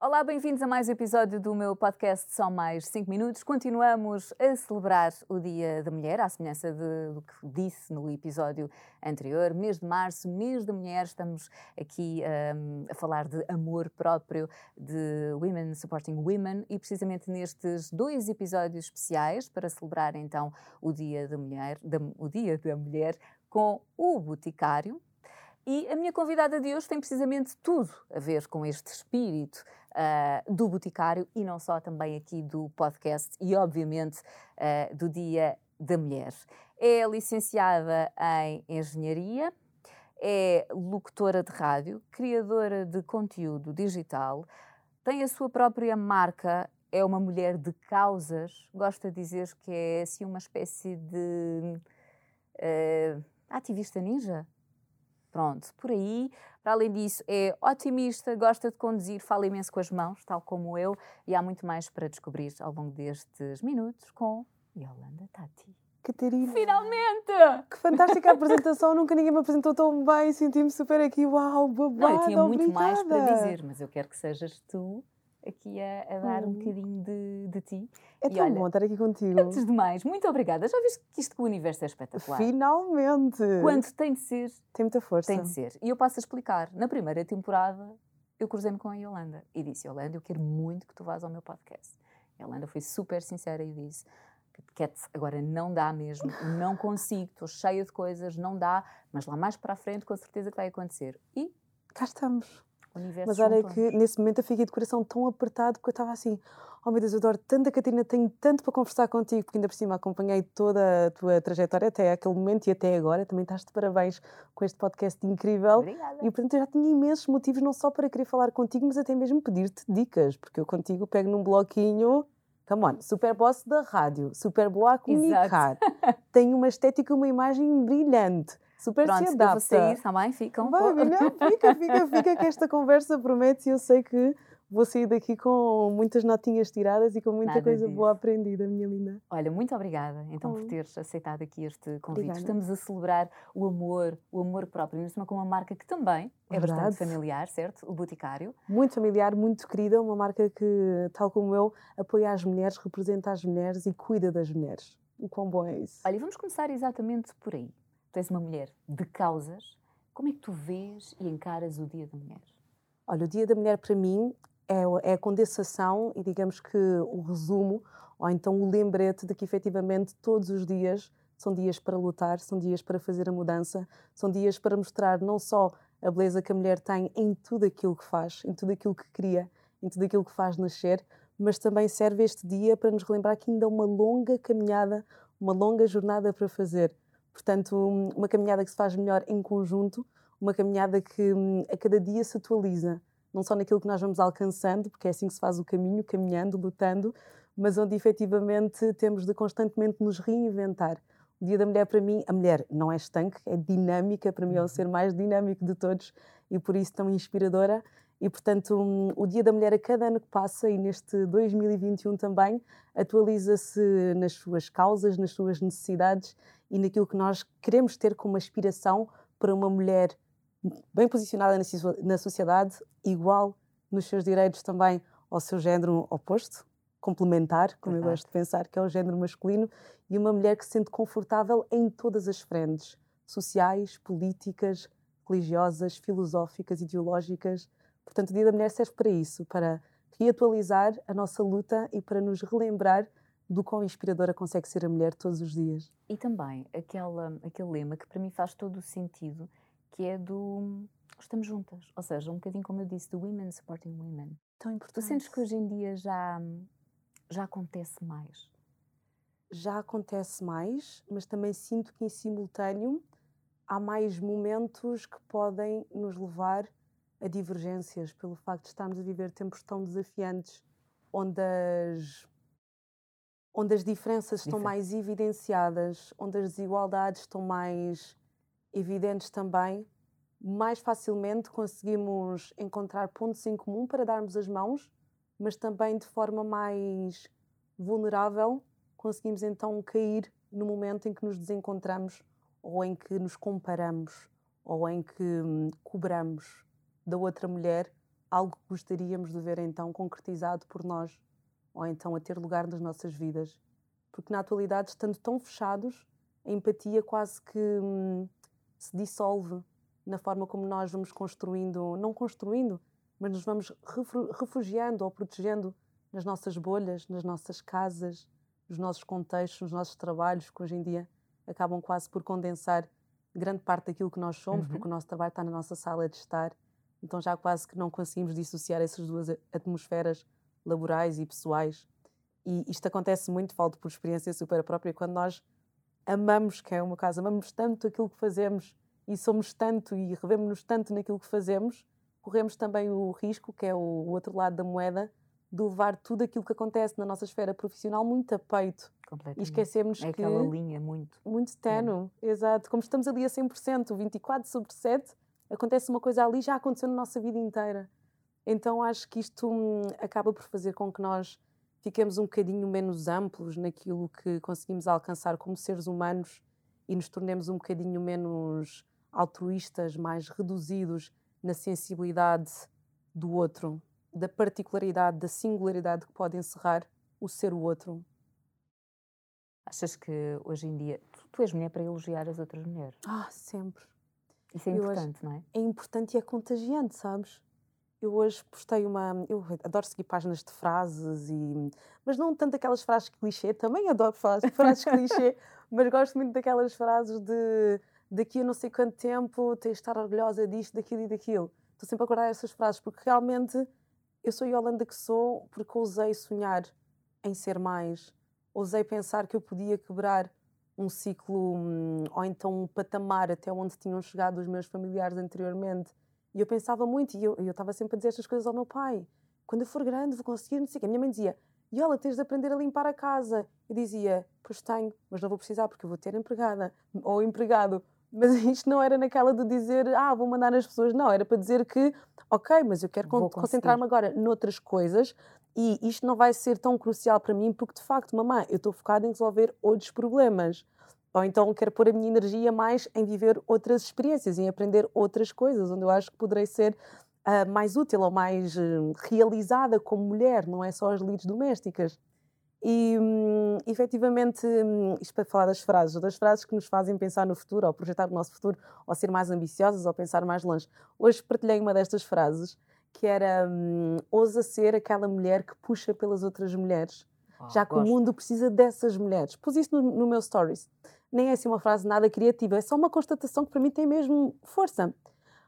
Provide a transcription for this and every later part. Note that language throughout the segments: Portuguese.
Olá, bem-vindos a mais um episódio do meu podcast Só Mais 5 Minutos. Continuamos a celebrar o Dia da Mulher, à semelhança de, do que disse no episódio anterior. Mês de março, mês da mulher, estamos aqui um, a falar de amor próprio, de Women Supporting Women e precisamente nestes dois episódios especiais para celebrar então o Dia da Mulher, da, o Dia da Mulher com o Boticário, e a minha convidada de hoje tem precisamente tudo a ver com este espírito uh, do Boticário e não só também aqui do podcast e, obviamente, uh, do Dia da Mulher. É licenciada em Engenharia, é locutora de rádio, criadora de conteúdo digital, tem a sua própria marca, é uma mulher de causas, gosta de dizer que é assim uma espécie de uh, ativista ninja Pronto, por aí. Para além disso, é otimista, gosta de conduzir, fala imenso com as mãos, tal como eu, e há muito mais para descobrir ao longo destes minutos com Yolanda Tati. Catarina. Finalmente! Que fantástica apresentação, nunca ninguém me apresentou tão bem, senti-me super aqui, uau, babado, Não, eu tinha muito obrigada. mais para dizer, mas eu quero que sejas tu aqui a, a dar hum. um bocadinho de, de ti. É e tão olha, bom estar aqui contigo. Antes de mais, muito obrigada. Já viste que isto com o universo é espetacular? Finalmente! Quando tem de ser. Tem muita força. Tem de ser. E eu passo a explicar. Na primeira temporada, eu cruzei-me com a Yolanda e disse: Yolanda, eu quero muito que tu vás ao meu podcast. A Yolanda foi super sincera e disse: Cat, agora não dá mesmo, não consigo, estou cheia de coisas, não dá, mas lá mais para a frente com certeza que vai acontecer. E cá estamos. Mas olha que nesse momento eu fiquei de coração tão apertado porque eu estava assim, oh meu Deus, eu adoro tanto a Catarina, tenho tanto para conversar contigo, porque ainda por cima acompanhei toda a tua trajetória até aquele momento e até agora. Também estás de parabéns com este podcast incrível. Obrigada. E portanto eu já tinha imensos motivos, não só para querer falar contigo, mas até mesmo pedir-te dicas, porque eu contigo pego num bloquinho. Come on, super boss da rádio, super boa a comunicar, tem uma estética, uma imagem brilhante super Pronto, se adapta. Se sair também, ficam. Vai, não, fica, fica, fica que esta conversa promete e eu sei que vou sair daqui com muitas notinhas tiradas e com muita Nada coisa disso. boa aprendida, minha linda. Olha, muito obrigada então por teres aceitado aqui este convite. Obrigada. Estamos a celebrar o amor, o amor próprio, mesmo com uma marca que também é Verdade. bastante familiar, certo? O Boticário. Muito familiar, muito querida, uma marca que, tal como eu, apoia as mulheres, representa as mulheres e cuida das mulheres. O quão bom é isso? Olha, vamos começar exatamente por aí tu és uma mulher de causas, como é que tu vês e encaras o Dia da Mulher? Olha, o Dia da Mulher para mim é, é a condensação e digamos que o resumo, ou então o lembrete de que efetivamente todos os dias são dias para lutar, são dias para fazer a mudança, são dias para mostrar não só a beleza que a mulher tem em tudo aquilo que faz, em tudo aquilo que cria, em tudo aquilo que faz nascer, mas também serve este dia para nos relembrar que ainda há uma longa caminhada, uma longa jornada para fazer. Portanto, uma caminhada que se faz melhor em conjunto, uma caminhada que hum, a cada dia se atualiza, não só naquilo que nós vamos alcançando, porque é assim que se faz o caminho, caminhando, lutando, mas onde efetivamente temos de constantemente nos reinventar. O Dia da Mulher, para mim, a mulher não é estanque, é dinâmica, para mim é o uhum. ser mais dinâmico de todos e por isso tão inspiradora. E, portanto, um, o Dia da Mulher, a cada ano que passa, e neste 2021 também, atualiza-se nas suas causas, nas suas necessidades e naquilo que nós queremos ter como aspiração para uma mulher bem posicionada na sociedade, igual nos seus direitos também ao seu género oposto, complementar, como Verdade. eu gosto de pensar, que é o género masculino, e uma mulher que se sente confortável em todas as frentes sociais, políticas, religiosas, filosóficas, ideológicas. Portanto, o Dia da Mulher serve para isso, para reatualizar a nossa luta e para nos relembrar do quão inspiradora consegue ser a mulher todos os dias. E também aquela, aquele lema que para mim faz todo o sentido, que é do estamos juntas. Ou seja, um bocadinho como eu disse, do Women Supporting Women. Tão importante. Tu sentes que hoje em dia já, já acontece mais? Já acontece mais, mas também sinto que em simultâneo há mais momentos que podem nos levar a divergências pelo facto de estarmos a viver tempos tão desafiantes, onde as onde as diferenças estão mais evidenciadas, onde as desigualdades estão mais evidentes também, mais facilmente conseguimos encontrar pontos em comum para darmos as mãos, mas também de forma mais vulnerável conseguimos então cair no momento em que nos desencontramos ou em que nos comparamos ou em que hum, cobramos da outra mulher algo que gostaríamos de ver então concretizado por nós, ou então a ter lugar nas nossas vidas. Porque na atualidade, estando tão fechados, a empatia quase que hum, se dissolve na forma como nós vamos construindo, não construindo, mas nos vamos refugiando ou protegendo nas nossas bolhas, nas nossas casas, nos nossos contextos, nos nossos trabalhos, que hoje em dia acabam quase por condensar grande parte daquilo que nós somos, uhum. porque o nosso trabalho está na nossa sala de estar. Então já quase que não conseguimos dissociar essas duas atmosferas laborais e pessoais. E isto acontece muito, falo por experiência super própria, quando nós amamos, que é uma casa, amamos tanto aquilo que fazemos e somos tanto e revemos-nos tanto naquilo que fazemos, corremos também o risco, que é o outro lado da moeda, de levar tudo aquilo que acontece na nossa esfera profissional muito a peito. E esquecemos é que... aquela linha muito... Muito tenue, é. exato. Como estamos ali a 100%, 24 sobre 7, acontece uma coisa ali, já aconteceu na nossa vida inteira. Então acho que isto hum, acaba por fazer com que nós fiquemos um bocadinho menos amplos naquilo que conseguimos alcançar como seres humanos e nos tornemos um bocadinho menos altruístas, mais reduzidos na sensibilidade do outro, da particularidade, da singularidade que pode encerrar o ser o outro. Achas que hoje em dia tu, tu és mulher para elogiar as outras mulheres? Ah, sempre. Isso é importante, não é? É importante e é contagiante, sabes? Eu hoje postei uma. Eu adoro seguir páginas de frases, e, mas não tanto aquelas frases clichê, também adoro frases, frases clichê, mas gosto muito daquelas frases de daqui a não sei quanto tempo tens de estar orgulhosa disto, daquilo e daquilo. Estou sempre a guardar essas frases, porque realmente eu sou a Yolanda que sou porque ousei sonhar em ser mais, ousei pensar que eu podia quebrar um ciclo hum, ou então um patamar até onde tinham chegado os meus familiares anteriormente. E eu pensava muito, e eu, estava sempre a dizer estas coisas ao meu pai. Quando eu for grande, vou conseguir, não sei o quê. A minha mãe dizia, Yola, tens de aprender a limpar a casa. Eu dizia, pois tenho, mas não vou precisar porque eu vou ter empregada ou empregado. Mas isto não era naquela de dizer, ah, vou mandar nas pessoas. Não, era para dizer que, ok, mas eu quero concentrar-me agora noutras coisas e isto não vai ser tão crucial para mim porque, de facto, mamãe, eu estou focada em resolver outros problemas. Ou então quero pôr a minha energia mais em viver outras experiências, em aprender outras coisas, onde eu acho que poderei ser uh, mais útil ou mais uh, realizada como mulher, não é só as lides domésticas. E, hum, efetivamente, hum, isto para falar das frases, das frases que nos fazem pensar no futuro, ou projetar o nosso futuro, ou ser mais ambiciosas, ou pensar mais longe. Hoje partilhei uma destas frases, que era hum, ousa ser aquela mulher que puxa pelas outras mulheres, oh, já que gosto. o mundo precisa dessas mulheres. Pus isso no, no meu stories. Nem é assim uma frase nada criativa, é só uma constatação que para mim tem mesmo força.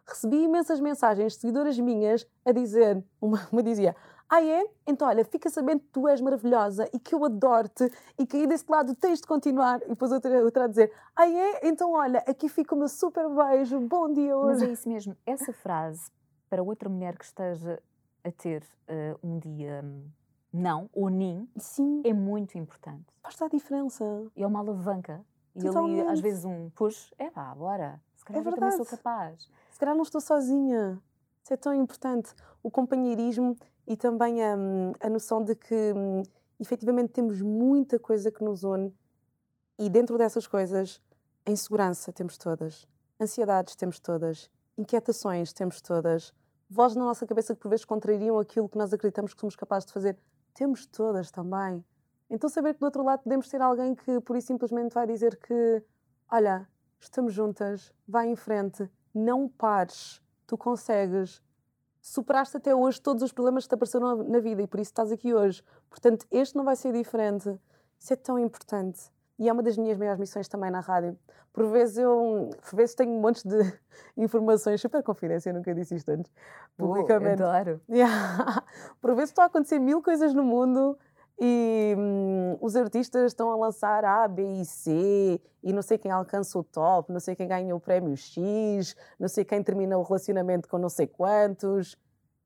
Recebi imensas mensagens de seguidoras minhas a dizer, uma, uma dizia, ah, é? Então, olha, fica sabendo que tu és maravilhosa e que eu adoro-te e que aí desse lado tens de continuar. E depois outra, outra a dizer: Ah, é? Então, olha, aqui fica o meu super beijo, bom dia hoje. Mas é isso mesmo. Essa frase, para outra mulher que esteja a ter uh, um dia hum, não ou nim, Sim. é muito importante. Faz a diferença. É uma alavanca. E ali, às vezes, um push, é pá, bora. Se calhar é eu também sou capaz. Se calhar não estou sozinha. Isso é tão importante. O companheirismo e também a, a noção de que um, efetivamente temos muita coisa que nos une e dentro dessas coisas, a insegurança temos todas, ansiedades temos todas, inquietações temos todas, vozes na nossa cabeça que por vezes contrariam aquilo que nós acreditamos que somos capazes de fazer, temos todas também. Então saber que do outro lado podemos ter alguém que por isso simplesmente vai dizer que, olha, estamos juntas, vai em frente, não pares, tu consegues, superaste até hoje todos os problemas que te apareceram na, vida e por isso estás aqui hoje. Portanto, este não vai ser diferente. Isso é tão importante. E é uma das minhas maiores missões também na rádio. Por vezes eu por vezes tenho um monte de informações, super confidência, eu nunca disse isto antes, publicamente. Oh, adoro. Yeah. Por vezes estão a acontecer mil coisas no mundo e hum, os artistas estão a lançar A, B e C, e não sei quem alcança o top, não sei quem ganha o prémio X, não sei quem termina o relacionamento com não sei quantos.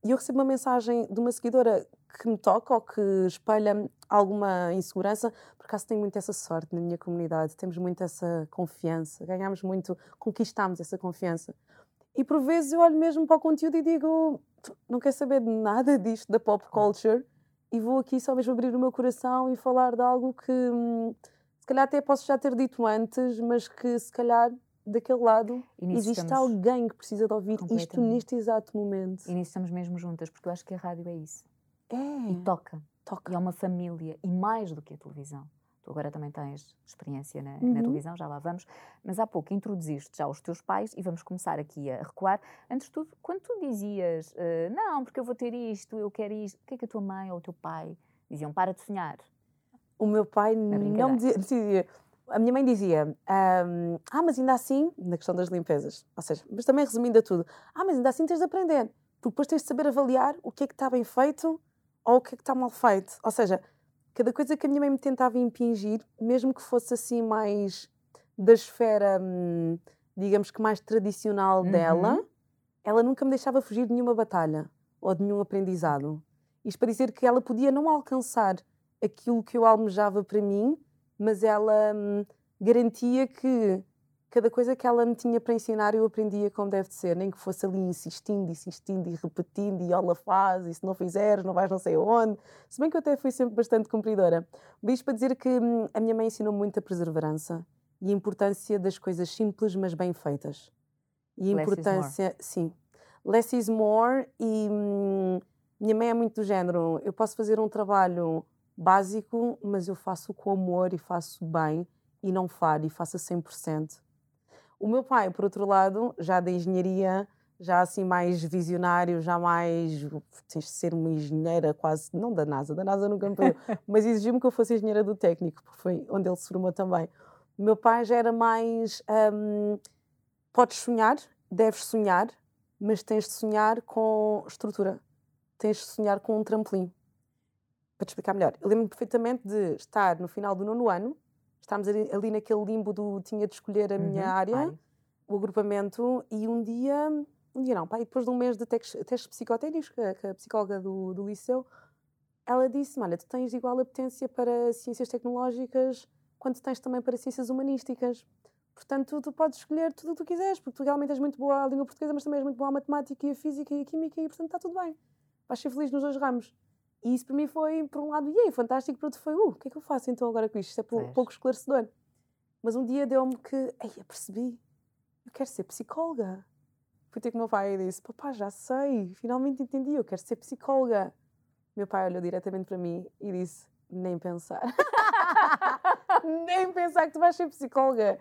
E eu recebo uma mensagem de uma seguidora que me toca ou que espelha alguma insegurança. Por acaso tenho muito essa sorte na minha comunidade, temos muito essa confiança, ganhamos muito, conquistamos essa confiança. E por vezes eu olho mesmo para o conteúdo e digo: não quer saber de nada disto da pop culture e vou aqui só mesmo abrir o meu coração e falar de algo que hum, se calhar até posso já ter dito antes, mas que se calhar daquele lado existe alguém que precisa de ouvir isto neste exato momento. E nisso estamos mesmo juntas, porque eu acho que a rádio é isso. É. E toca. Toca. E é uma família, e mais do que a televisão. Tu agora também tens experiência na, uhum. na, televisão, já lá vamos. Mas há pouco introduziste já os teus pais e vamos começar aqui a recuar. Antes de tudo, quando tu dizias, uh, não, porque eu vou ter isto, eu quero isto, o que é que a tua mãe ou o teu pai diziam? Para de sonhar. O meu pai não me dizia, dizia, A minha mãe dizia, ah, mas ainda assim, na questão das limpezas, ou seja, mas também resumindo a tudo, ah, mas ainda assim tens de aprender, porque depois tens de saber avaliar o que é que está bem feito ou o que é que está mal feito. Ou seja, cada coisa que a minha mãe me tentava impingir, mesmo que fosse assim mais da esfera, hum, digamos que mais tradicional uhum. dela, ela nunca me deixava fugir de nenhuma batalha ou de nenhum aprendizado. Isto para dizer que ela podia não alcançar aquilo que eu almejava para mim, mas ela hum, garantia que cada coisa que ela me tinha para ensinar eu aprendia como deve de ser, nem que fosse ali insistindo, insistindo e repetindo, e ela faz, e se não fizeres, não vais não sei onde. Se bem que eu até fui sempre bastante cumpridora. Mas para dizer que hum, a minha mãe ensinou muita perseverança e a importância das coisas simples, mas bem feitas. E a importância, sim, less is more. E hum, minha mãe é muito do género: eu posso fazer um trabalho básico, mas eu faço com amor e faço bem e não falo e faço a 100%. O meu pai, por outro lado, já da engenharia, já assim mais visionário, já mais tens de ser uma engenheira quase, não da NASA, da NASA nunca me pediu, mas exigiu-me que eu fosse engenheira do técnico, porque foi onde ele se formou também. O meu pai já era mais, um, podes sonhar, deves sonhar, mas tens de sonhar com estrutura, tens de sonhar com um trampolim. Para te explicar melhor, eu lembro-me perfeitamente de estar no final do nono ano, estávamos ali, ali, naquele limbo do tinha de escolher a minha uhum, área, ai. o agrupamento, e um dia, um dia não, pai, depois de um mês de testes, testes psicotécnicos, que, que a psicóloga do, do liceu, ela disse: Olha, tu tens igual apetência para ciências tecnológicas quanto tens também para ciências humanísticas. Portanto, tu podes escolher tudo o que tu quiseres, porque tu realmente és muito boa à língua portuguesa, mas também és muito boa à matemática e a física e a química, e portanto está tudo bem. Vais ser feliz nos dois ramos. E isso para mim foi, por um lado, e aí, fantástico, para outro foi, uh, o que é que eu faço então agora com isto? Isto é pouco esclarecedor. Mas um dia deu-me que, ei, eu percebi, eu quero ser psicóloga. Fui ter com o meu pai e disse, papá, já sei, finalmente entendi, eu quero ser psicóloga. Meu pai olhou diretamente para mim e disse, nem pensar. nem pensar que tu vais ser psicóloga.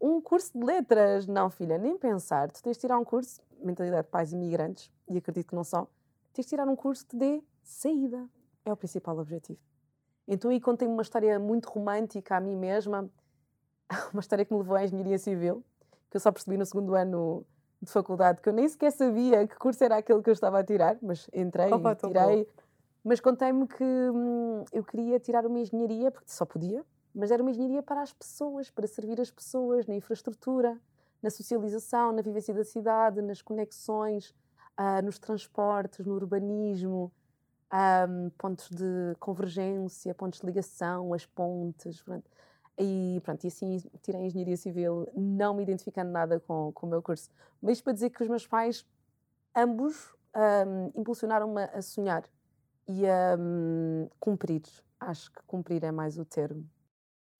Um curso de letras, não filha, nem pensar. Tu tens de tirar um curso, mentalidade de pais imigrantes, e acredito que não são, tens de tirar um curso que dê saída. É o principal objetivo. Então aí contei uma história muito romântica a mim mesma, uma história que me levou à engenharia civil, que eu só percebi no segundo ano de faculdade, que eu nem sequer sabia que curso era aquele que eu estava a tirar, mas entrei Opa, e tirei. Mas contei-me que hum, eu queria tirar uma engenharia, porque só podia, mas era uma engenharia para as pessoas, para servir as pessoas, na infraestrutura, na socialização, na vivência da cidade, nas conexões, uh, nos transportes, no urbanismo, um, pontos de convergência, pontos de ligação, as pontes. Pronto. E, pronto, e assim tirei a Engenharia Civil, não me identificando nada com, com o meu curso. Mas para dizer que os meus pais, ambos, um, impulsionaram-me a sonhar e a um, cumprir. Acho que cumprir é mais o termo.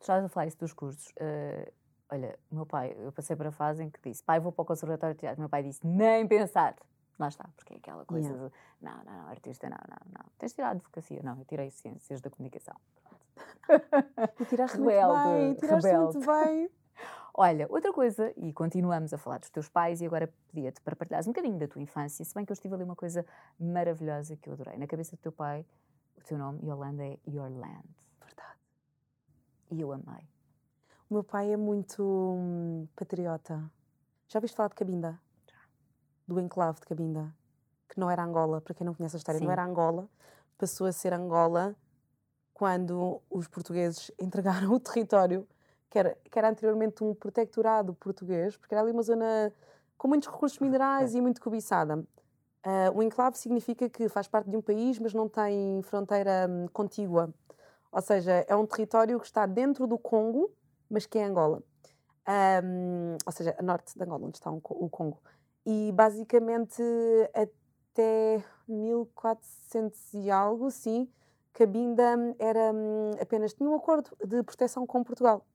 Estavas a falar isso dos cursos. Uh, olha, meu pai, eu passei para a fase em que disse: pai, vou para o Conservatório de Teatro. Meu pai disse: nem pensar. Lá está, porque é aquela coisa yeah. de não, não, não, artista, não, não, não. Tens tirado advocacia? Não, eu tirei ciências da comunicação. e tiraste rebelde, muito bem, tiraste rebelde. muito bem. Olha, outra coisa, e continuamos a falar dos teus pais, e agora pedia-te para partilhares um bocadinho da tua infância, se bem que eu estive ali uma coisa maravilhosa que eu adorei. Na cabeça do teu pai, o teu nome, Yolanda, é Your Land. Verdade. E eu amei. O meu pai é muito hum, patriota. Já ouviste falar de Cabinda? Do enclave de Cabinda, que não era Angola, para quem não conhece a história, Sim. não era Angola, passou a ser Angola quando os portugueses entregaram o território, que era, que era anteriormente um protectorado português, porque era ali uma zona com muitos recursos minerais e muito cobiçada. Uh, o enclave significa que faz parte de um país, mas não tem fronteira um, contígua. Ou seja, é um território que está dentro do Congo, mas que é Angola. Um, ou seja, a norte de Angola, onde está o Congo. E basicamente até 1400 e algo, sim, Cabinda era hum, apenas tinha um acordo de proteção com Portugal.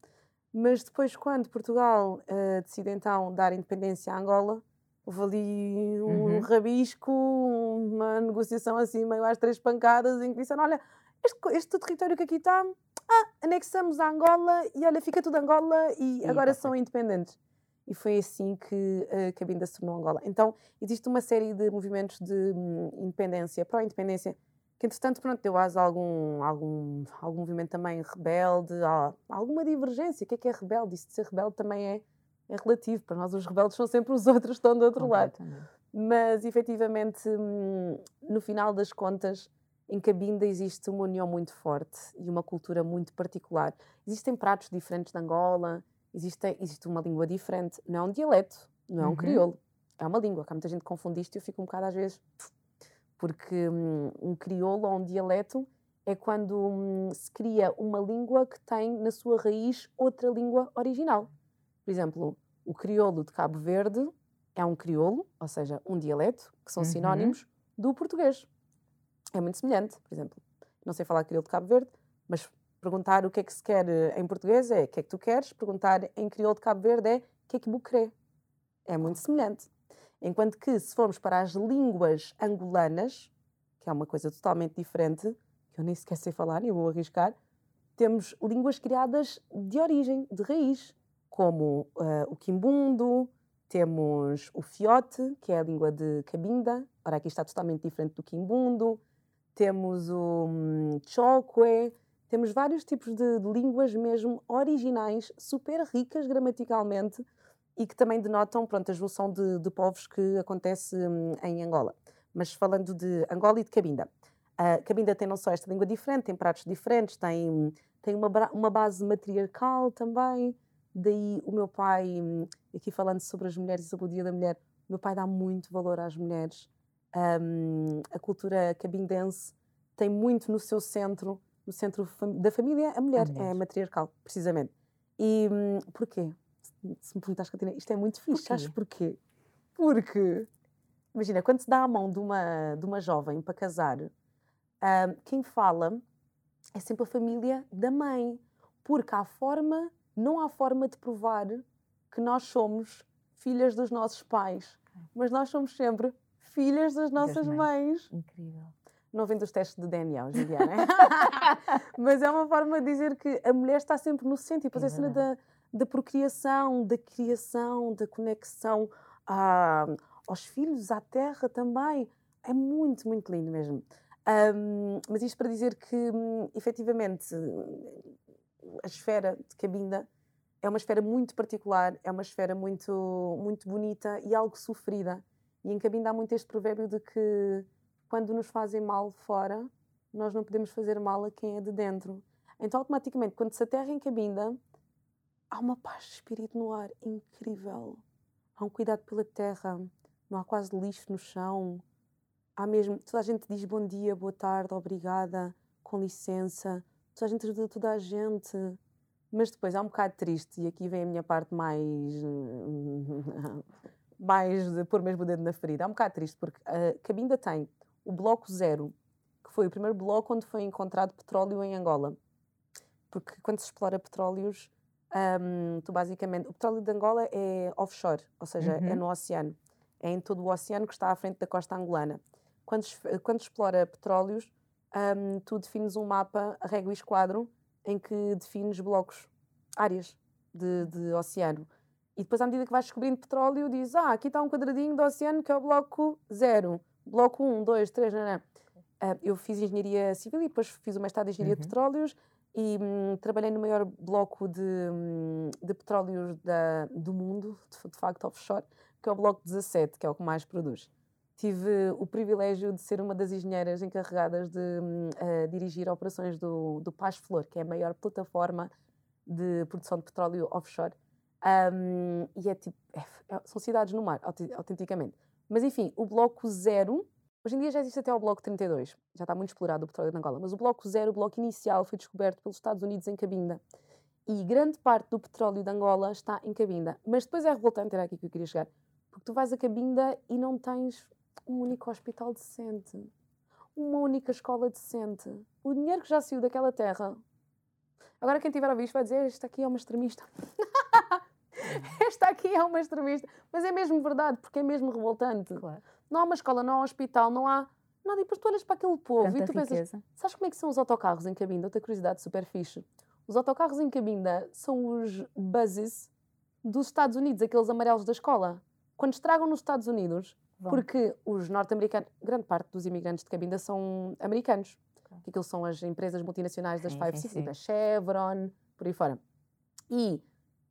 Mas depois, quando Portugal uh, decide então dar independência à Angola, houve ali um uhum. rabisco, uma negociação assim, meio às três pancadas, em que disseram: olha, este, este território que aqui está, ah, anexamos a Angola e olha, fica tudo Angola e, e agora tá são independentes. E foi assim que a Cabinda se tornou Angola. Então, existe uma série de movimentos de hum, independência, pró-independência, que entretanto pronto, deu asa a algum, algum, algum movimento também rebelde, a, alguma divergência. O que é que é rebelde? Isso de ser rebelde também é, é relativo. Para nós os rebeldes são sempre os outros que estão do outro lado. Mas efetivamente, hum, no final das contas, em Cabinda existe uma união muito forte e uma cultura muito particular. Existem pratos diferentes de Angola, existe, existe uma língua diferente. Não é um dialeto, não é um uhum. crioulo, é uma língua. Há muita gente que confunde isto e eu fico um bocado às vezes porque um, um crioulo ou um dialeto é quando um, se cria uma língua que tem na sua raiz outra língua original. Por exemplo, o crioulo de Cabo Verde é um crioulo, ou seja, um dialeto, que são uhum. sinónimos do português. É muito semelhante, por exemplo. Não sei falar crioulo de Cabo Verde, mas perguntar o que é que se quer eh, em português é o que é que tu queres, perguntar em crioulo de Cabo Verde é o que é que bucré. É muito semelhante. Enquanto que, se formos para as línguas angolanas, que é uma coisa totalmente diferente, que eu nem sequer sei falar eu vou arriscar, temos línguas criadas de origem, de raiz, como uh, o quimbundo, temos o fiote, que é a língua de Cabinda, ora aqui está totalmente diferente do quimbundo, temos o um, chokwe, temos vários tipos de, de línguas mesmo originais, super ricas gramaticalmente, e que também denotam pronto, a junção de, de povos que acontece hum, em Angola. Mas falando de Angola e de Cabinda. Uh, Cabinda tem não só esta língua diferente, tem pratos diferentes, tem, tem uma, uma base matriarcal também. Daí o meu pai, hum, aqui falando sobre as mulheres e sobre o Dia da Mulher, o meu pai dá muito valor às mulheres. Um, a cultura cabindense tem muito no seu centro, no centro da família, a mulher, a mulher. é matriarcal, precisamente. E hum, porquê? se me perguntas, Catarina, isto é muito fixe, porquê? sabes porquê? Porque, imagina, quando se dá a mão de uma, de uma jovem para casar, quem fala é sempre a família da mãe, porque há forma, não há forma de provar que nós somos filhas dos nossos pais, mas nós somos sempre filhas das nossas das mães. Incrível. Não vem dos testes de DNA hoje em dia, não é? mas é uma forma de dizer que a mulher está sempre no centro e depois é a cena da da procriação, da criação, da conexão a, aos filhos, à terra também. É muito, muito lindo mesmo. Um, mas isto para dizer que, um, efetivamente, a esfera de Cabinda é uma esfera muito particular, é uma esfera muito, muito bonita e algo sofrida. E em Cabinda há muito este provérbio de que quando nos fazem mal fora, nós não podemos fazer mal a quem é de dentro. Então, automaticamente, quando se aterra em Cabinda, há uma paz de espírito no ar incrível. Há um cuidado pela terra, não há quase lixo no chão. Há mesmo, toda a gente diz bom dia, boa tarde, obrigada, com licença. Toda a gente ajuda toda a gente. Mas depois há um bocado triste, e aqui vem a minha parte mais. mais de pôr mesmo o dedo na ferida. Há um bocado triste, porque a Cabinda tem o Bloco Zero, que foi o primeiro bloco onde foi encontrado petróleo em Angola. Porque quando se explora petróleos, um, tu basicamente, o petróleo de Angola é offshore, ou seja, é uhum. é no oceano. É em todo o oceano que está à frente da costa angolana. Quando, quando explora petróleos, um, tu defines um mapa a régua e esquadro em que defines blocos, áreas de, de oceano. E depois, à medida que vais descobrindo petróleo, dizes: Ah, aqui está um quadradinho do oceano que é o bloco 0, bloco 1, 2, 3, não, não. Uh, eu fiz engenharia civil e depois fiz o mestrado em engenharia uhum. de petróleos e hum, trabalhei no maior bloco de, hum, de petróleos da, do mundo, de, de, facto offshore, que é o bloco 17, que é o que mais produz. Tive o privilégio de ser uma das engenheiras encarregadas de hum, dirigir operações do, do Paz Flor, que é a maior plataforma de produção de petróleo offshore. Um, e é tipo, é, é, são cidades no mar, autenticamente. Mas enfim, o bloco zero Hoje em dia já existe até o bloco 32, já está muito explorado o petróleo de Angola, mas o bloco zero, o bloco inicial, foi descoberto pelos Estados Unidos em Cabinda. E grande parte do petróleo de Angola está em Cabinda. Mas depois é revoltante, era aqui que eu queria chegar, porque tu vais a Cabinda e não tens um único hospital decente, uma única escola decente. O dinheiro que já saiu daquela terra Agora quem tiver a ouvir isto vai dizer, esta aqui é uma extremista. esta aqui é uma extremista. Mas é mesmo verdade, porque é mesmo revoltante. Claro. Não há uma escola, não há um hospital, não há nada. E depois tu olhas para aquele povo Tanta e tu pensas, riqueza. sabes como é que são os autocarros em Cabinda? Outra curiosidade super fixe. Os autocarros em Cabinda são os buses dos Estados Unidos, aqueles amarelos da escola. Quando estragam nos Estados Unidos, Vão. porque os norte-americanos, grande parte dos imigrantes de Cabinda são americanos. Que aquilo são as empresas multinacionais das Sim, Five sim. da Chevron, por aí fora. E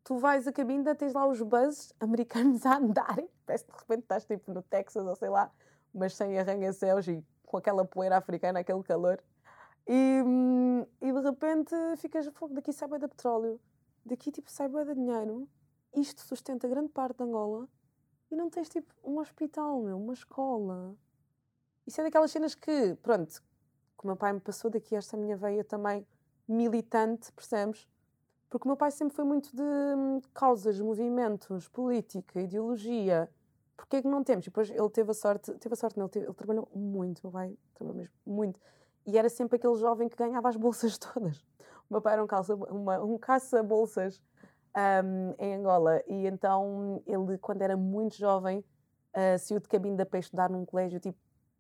tu vais a Cabinda, tens lá os buses americanos a andarem. Parece que de repente estás tipo no Texas ou sei lá, mas sem arranha-céus e com aquela poeira africana, aquele calor. E, hum, e de repente ficas, fogo, daqui sai de petróleo, daqui tipo sai de dinheiro, isto sustenta grande parte de Angola e não tens tipo um hospital, meu, uma escola. Isso é daquelas cenas que, pronto, que o meu pai me passou daqui esta minha veia também militante, percebes? Porque o meu pai sempre foi muito de hum, causas, movimentos, política, ideologia. Porquê é que não temos? E depois ele teve a sorte, teve a sorte, não, ele, teve- ele trabalhou muito, meu pai trabalhou mesmo muito. E era sempre aquele jovem que ganhava as bolsas todas. O meu pai era um, calça, uma- um caça-bolsas hum, em Angola. E então ele, quando era muito jovem, ah, saiu de Cabinda para estudar num colégio tipo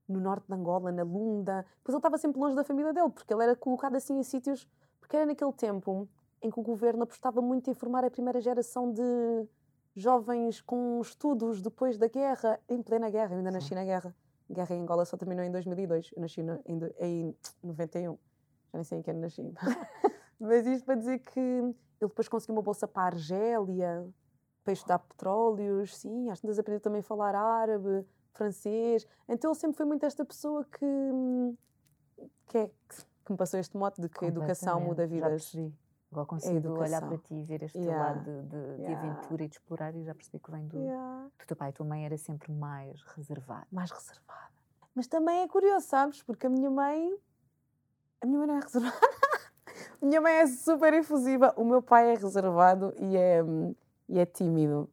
no norte de Angola, na Lunda. Depois ele estava sempre longe da família dele, porque ele era colocado assim em sítios. Porque era naquele tempo em que o governo apostava muito em formar a primeira geração de jovens com estudos depois da guerra, em plena guerra. Eu ainda nasci na guerra. A guerra em Angola só terminou em 2002. Eu nasci no- em, em 91. Já nem sei em que ano nasci. Mas isto para dizer que ele depois conseguiu uma bolsa para a Argélia, para estudar petróleos, sim, às vezes aprendeu também a falar árabe, francês. Então ele sempre foi muito esta pessoa que, que, é, que me passou este mote de que a educação muda já vidas. Percebi. Agora consigo olhar para ti e ver este Yeah. lado de, de- de Yeah. aventura e de explorar e já percebi que vem do, Yeah. do teu pai. A tua mãe era sempre mais reservada. mais reservada. Mas também é curioso, sabes? Porque a minha mãe. A minha mãe não é reservada. a minha mãe é super efusiva. O meu pai é reservado e é, e é tímido.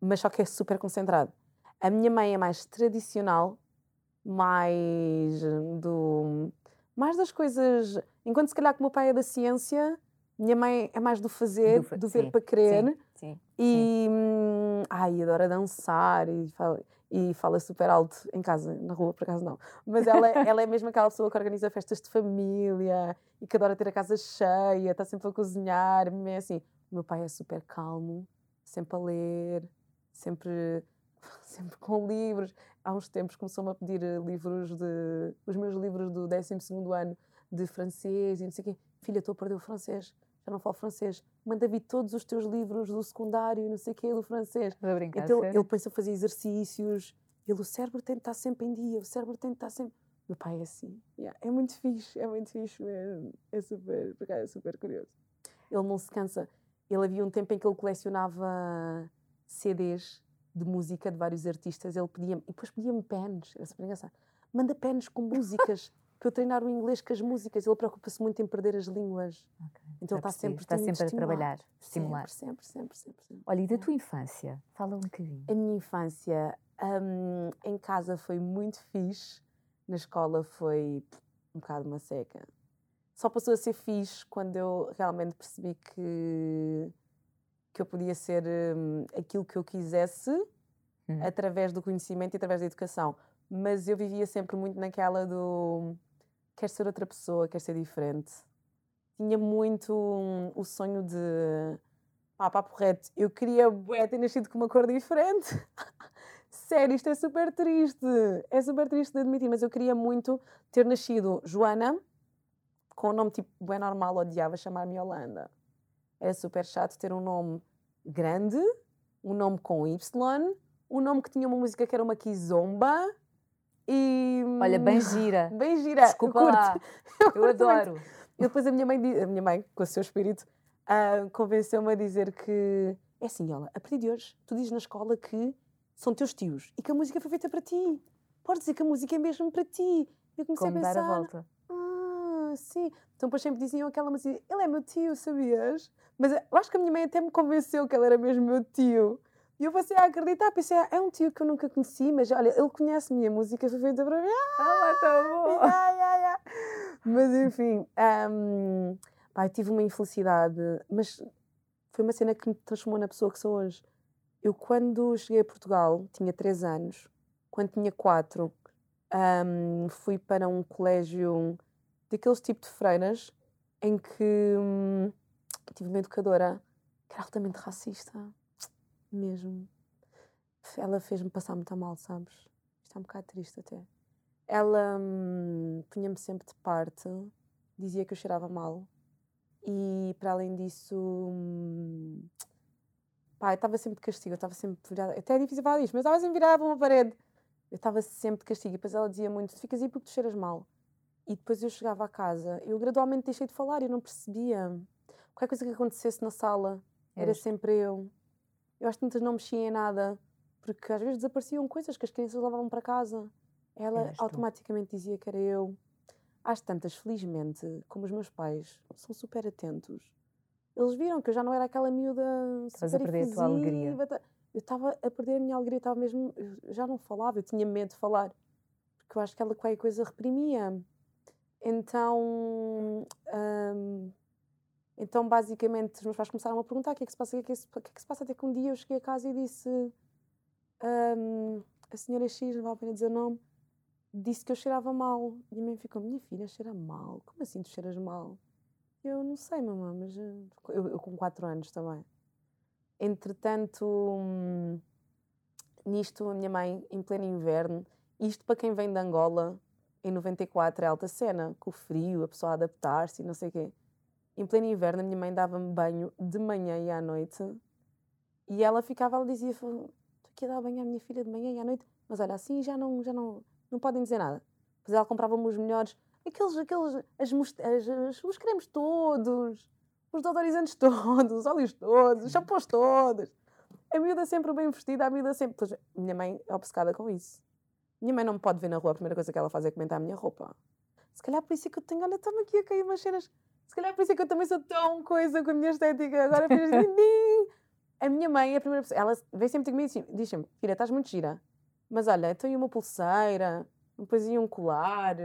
Mas só que é super concentrado. A minha mãe é mais tradicional, mais do. mais das coisas. Enquanto se calhar que o meu pai é da ciência, minha mãe é mais do fazer, fa- do ver sim, para querer. Sim. E hum, ai, adora dançar e fala, e fala super alto em casa, na rua por acaso não. Mas ela, é- ela é mesmo aquela pessoa que organiza festas de família e que adora ter a casa cheia, está sempre a cozinhar. É assim, o meu pai é super calmo, sempre a ler, sempre, sempre com livros. Há uns tempos começou-me a pedir livros de. os meus livros do 12 ano de francês e não sei o quê. Filha, estou a perder o francês, já não falo francês. Manda vir todos os teus livros do secundário e não sei o quê, do francês. Brincar, Então sério? ele pensa fazer exercícios, ele, o cérebro tem de estar sempre em dia, o cérebro tem de estar sempre. Meu pai é assim. yeah, É muito fixe, é muito fixe mesmo. É super, por acaso é super curioso. Ele não se cansa. Ele havia um tempo em que ele colecionava CDs de música de vários artistas. Ele pedia e depois pedia-me pens. Era super engraçado. Manda pens com músicas, para eu treinar o inglês com as músicas. Ele preocupa-se muito em perder as línguas. Ok, Então está sempre, está sempre a trabalhar, estimular. Sempre, sempre, sempre, sempre. Olha, e da Yeah. tua infância? Fala um bocadinho. A minha infância hum, em casa foi muito fixe, na escola foi um bocado uma seca. Só passou a ser fixe quando eu realmente percebi que, que eu podia ser hum, aquilo que eu quisesse Hum. através do conhecimento e através da educação. Mas eu vivia sempre muito naquela do quer ser outra pessoa, quer ser diferente. Tinha muito hum, o sonho de pá, papo reto, eu queria bué, ter nascido com uma cor diferente. Sério, isto é super triste. É super triste de admitir, mas eu queria muito ter nascido Joana, com um nome tipo bem normal, odiava chamar-me Yolanda. Era super chato ter um nome grande, um nome com Y, um nome que tinha uma música que era uma kizomba e... Olha, bem gira. Bem gira. Desculpa eu curto. lá. Eu muito. adoro. E depois a minha mãe, a minha mãe com o seu espírito, ah, convenceu-me a dizer que é assim, olha, a partir de hoje, tu dizes na escola que são teus tios e que a música foi feita para ti. Podes dizer que a música é mesmo para ti. E eu comecei Como a dar a pensar, volta. ah, sim. Então depois sempre diziam aquela música, ele é meu tio, sabias? Mas eu acho que a minha mãe até me convenceu que ele era mesmo meu tio. E eu passei a acreditar, pensei, ah, é um tio que eu nunca conheci, mas olha, ele conhece-me e a música foi feita para mim. Ah, tá bom. Ya, ya, ya. Mas enfim, hum, Pai, tive uma infelicidade, mas foi uma cena que me transformou na pessoa que sou hoje. Eu, quando cheguei a Portugal, tinha 3 anos. Quando tinha 4, um, fui para um colégio daqueles tipo de freiras em que hum, tive uma educadora que era altamente racista. Mesmo. Ela fez-me passar muito a mal, sabes? Isto é um bocado triste até. Ela hum, punha-me sempre de parte, dizia que eu cheirava mal. E para além disso, hum, pá, eu estava sempre de castigo, eu estava sempre virada. Até é difícil falar disto, mas estava sempre virada para uma parede. Eu estava sempre de castigo. E depois ela dizia muito: Tu ficas aí porque tu cheiras mal. E depois eu chegava a casa, eu gradualmente deixei de falar, eu não percebia. Qualquer coisa que acontecesse na sala, era sempre eu. Eu acho que muitas não mexia em nada, porque às vezes desapareciam coisas que as crianças levavam para casa. Ela automaticamente tu. dizia que era eu. Às tantas, felizmente, como os meus pais são super atentos, eles viram que eu já não era aquela miúda Estavas a perder a tua alegria. Eu estava a perder a minha alegria, estava mesmo. Eu já não falava, eu tinha medo de falar. Porque eu acho que ela qualquer coisa reprimia. Então. Hum, então, basicamente, os meus pais começaram a perguntar o que é que se passa, o que é que se, que é que se passa, até que um dia eu cheguei a casa e disse um, a senhora X, não vale a pena dizer o nome, disse que eu cheirava mal. E a mãe ficou, minha filha cheira mal, como assim tu cheiras mal? Eu não sei, mamãe, mas eh, eu, eu com 4 anos também. Entretanto, hum, nisto, a minha mãe, em pleno inverno, isto para quem vem de Angola, em 94 é alta cena, com o frio, a pessoa adaptar-se e não sei o quê em pleno inverno, a minha mãe dava-me banho de manhã e à noite. E ela ficava, ela dizia: Estou aqui a dar banho à minha filha de manhã e à noite, mas olha, assim já não, já não, não podem dizer nada. Pois ela comprava-me os melhores, aqueles, aqueles as, as, os cremes todos, os deodorizantes todos, os óleos todos, os shampoos todos. A miúda sempre bem vestida, a miúda sempre. Pois, minha mãe é obcecada com isso. Minha mãe não me pode ver na rua, a primeira coisa que ela faz é comentar a minha roupa. Se calhar por isso é que eu tenho, olha, estamos aqui a cair umas cenas se calhar por isso é que eu também sou tão coisa com a minha estética. Agora fiz din, A minha mãe é a primeira pessoa. Ela vem sempre comigo e diz-me: Filha, estás muito gira. Mas olha, então uma pulseira, depois ia um colar.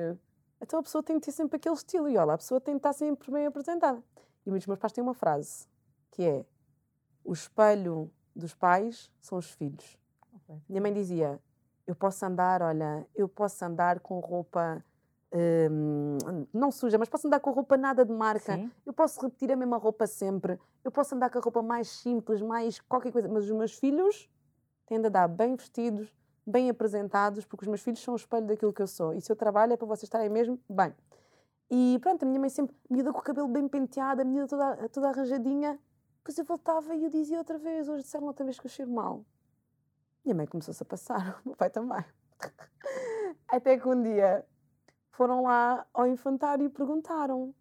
Então a pessoa tem que ter sempre aquele estilo. E olha, a pessoa tem que estar sempre bem apresentada. E muitos meus pais têm uma frase que é: O espelho dos pais são os filhos. Okay. Minha mãe dizia: Eu posso andar, olha, eu posso andar com roupa um, não suja, mas posso andar com roupa nada de marca. Sim. Eu posso repetir a mesma roupa sempre. Eu posso andar com a roupa mais simples, mais qualquer coisa. Mas os meus filhos têm de andar bem vestidos, bem apresentados, porque os meus filhos são o espelho daquilo que eu sou. E se eu trabalho é para vocês estarem mesmo bem. E pronto, a minha mãe sempre, miúda com o cabelo bem penteado, a miúda toda, toda arranjadinha. Depois eu voltava e eu dizia outra vez, hoje disseram outra vez que eu cheiro mal. Minha mãe começou-se a passar, o meu pai também. Até que um dia foram lá ao infantário e perguntaram.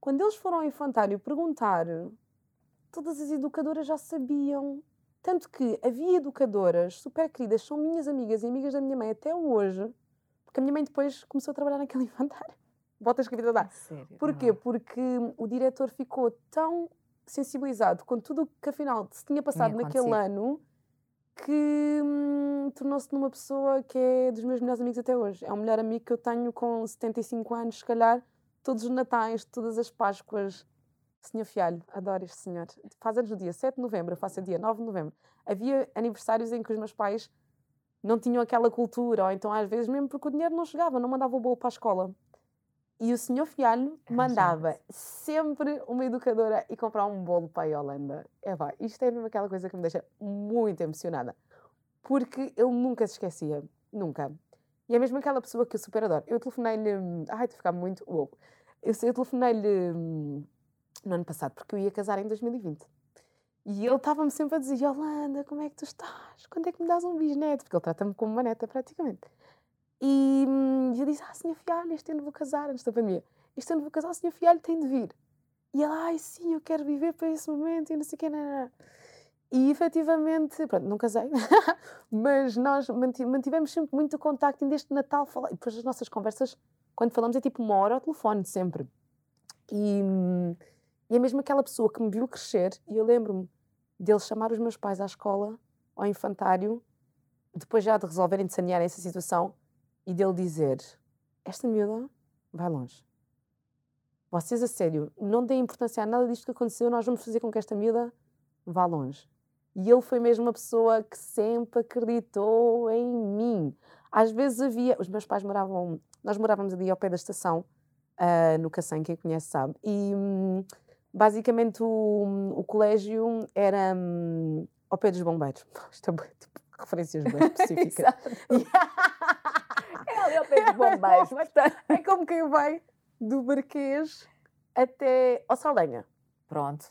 Quando eles foram ao infantário perguntar, todas as educadoras já sabiam. Tanto que havia educadoras super queridas, são minhas amigas e amigas da minha mãe até hoje, porque a minha mãe depois começou a trabalhar naquele infantário. Botas que a vida dá. Sério? Porquê? Porque o diretor ficou tão sensibilizado com tudo o que afinal se tinha passado naquele ano que hum, tornou-se numa pessoa que é dos meus melhores amigos até hoje. É o melhor amigo que eu tenho com 75 anos, se calhar, todos os natais, todas as Páscoas. Senhor Fialho, adoro este senhor. Faz anos no dia 7 de novembro, eu faço dia 9 de novembro. Havia aniversários em que os meus pais não tinham aquela cultura, ou então às vezes mesmo porque o dinheiro não chegava, não mandava o bolo para a escola. E o senhor Fialho mandava sempre uma educadora e comprar um bolo para a Holanda. É pá, isto é mesmo aquela coisa que me deixa muito emocionada. Porque ele nunca se esquecia. Nunca. E é mesmo aquela pessoa que eu super adoro. Eu telefonei-lhe. Ai, estou a ficar muito louco. Eu, eu telefonei-lhe hum, no ano passado, porque eu ia casar em 2020. E ele estava-me sempre a dizer: Holanda, como é que tu estás? Quando é que me dás um bisneto? Porque ele trata-me como uma neta, praticamente. E hum, eu disse: Ah, senhor Fialho, este ano vou casar, antes da pandemia. Este ano vou casar, o senhor Fialho tem de vir. E ela, ai sim, eu quero viver para esse momento e não sei o que. Não, não. E efetivamente, pronto, não casei, mas nós mantivemos sempre muito contacto e desde Natal falar. E depois as nossas conversas, quando falamos, é tipo uma hora ao telefone, sempre. E, hum, e é mesmo aquela pessoa que me viu crescer, e eu lembro-me dele chamar os meus pais à escola, ao infantário, depois já de resolverem de sanear essa situação, e dele dizer: Esta miúda vai longe. vocês a sério, não deem importância a nada disto que aconteceu, nós vamos fazer com que esta miúda vá longe. E ele foi mesmo uma pessoa que sempre acreditou em mim. Às vezes havia. Os meus pais moravam. Nós morávamos ali ao pé da estação, uh, no Cacém, quem conhece sabe. E um, basicamente o, o colégio era um, ao pé dos bombeiros. Isto é tipo, referências bem específicas. é ali ao pé dos bombeiros. é como quem vai do Marquês até ao Saldanha. Pronto.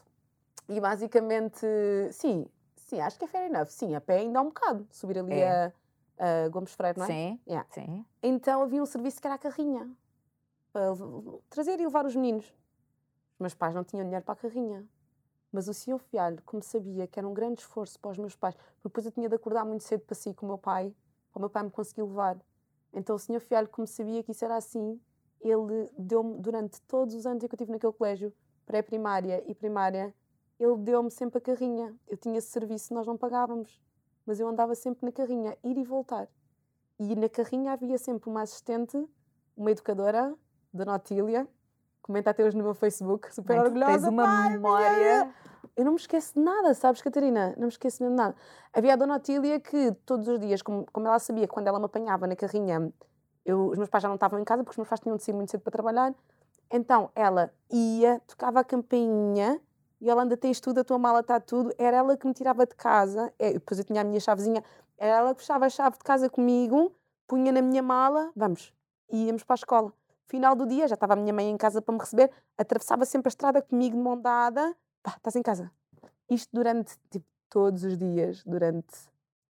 E basicamente, sim, sim, acho que é fair enough. Sim, a pé ainda há um bocado. Subir ali é. a, a Gomes Freire, não é? Sim, yeah. sim. Então havia um serviço que era a carrinha. Para trazer e levar os meninos. Os meus pais não tinham dinheiro para a carrinha. Mas o senhor Fialho, como sabia que era um grande esforço para os meus pais, porque depois eu tinha de acordar muito cedo para si com o meu pai, para o meu pai me conseguir levar. Então o senhor Fialho, como sabia que isso era assim, ele deu-me, durante todos os anos que eu tive naquele colégio, pré-primária e primária, ele deu-me sempre a carrinha. Eu tinha esse serviço, nós não pagávamos, mas eu andava sempre na carrinha, ir e voltar. E na carrinha havia sempre uma assistente, uma educadora, Dona Otília, comenta até hoje no meu Facebook, super Bem, orgulhosa. Tens uma memória. Eu não me esqueço de nada, sabes, Catarina? Não me esqueço mesmo de nada. Havia a Dona Otília que todos os dias, como, como ela sabia quando ela me apanhava na carrinha, eu, os meus pais já não estavam em casa porque os meus pais tinham de sair muito cedo para trabalhar, então ela ia, tocava a campainha e ela anda, tens tudo, a tua mala está tudo. Era ela que me tirava de casa, é, depois eu tinha a minha chavezinha, era ela que puxava a chave de casa comigo, punha na minha mala, vamos, íamos para a escola. Final do dia, já estava a minha mãe em casa para me receber, atravessava sempre a estrada comigo de mão dada, pá, estás em casa. Isto durante, tipo, todos os dias, durante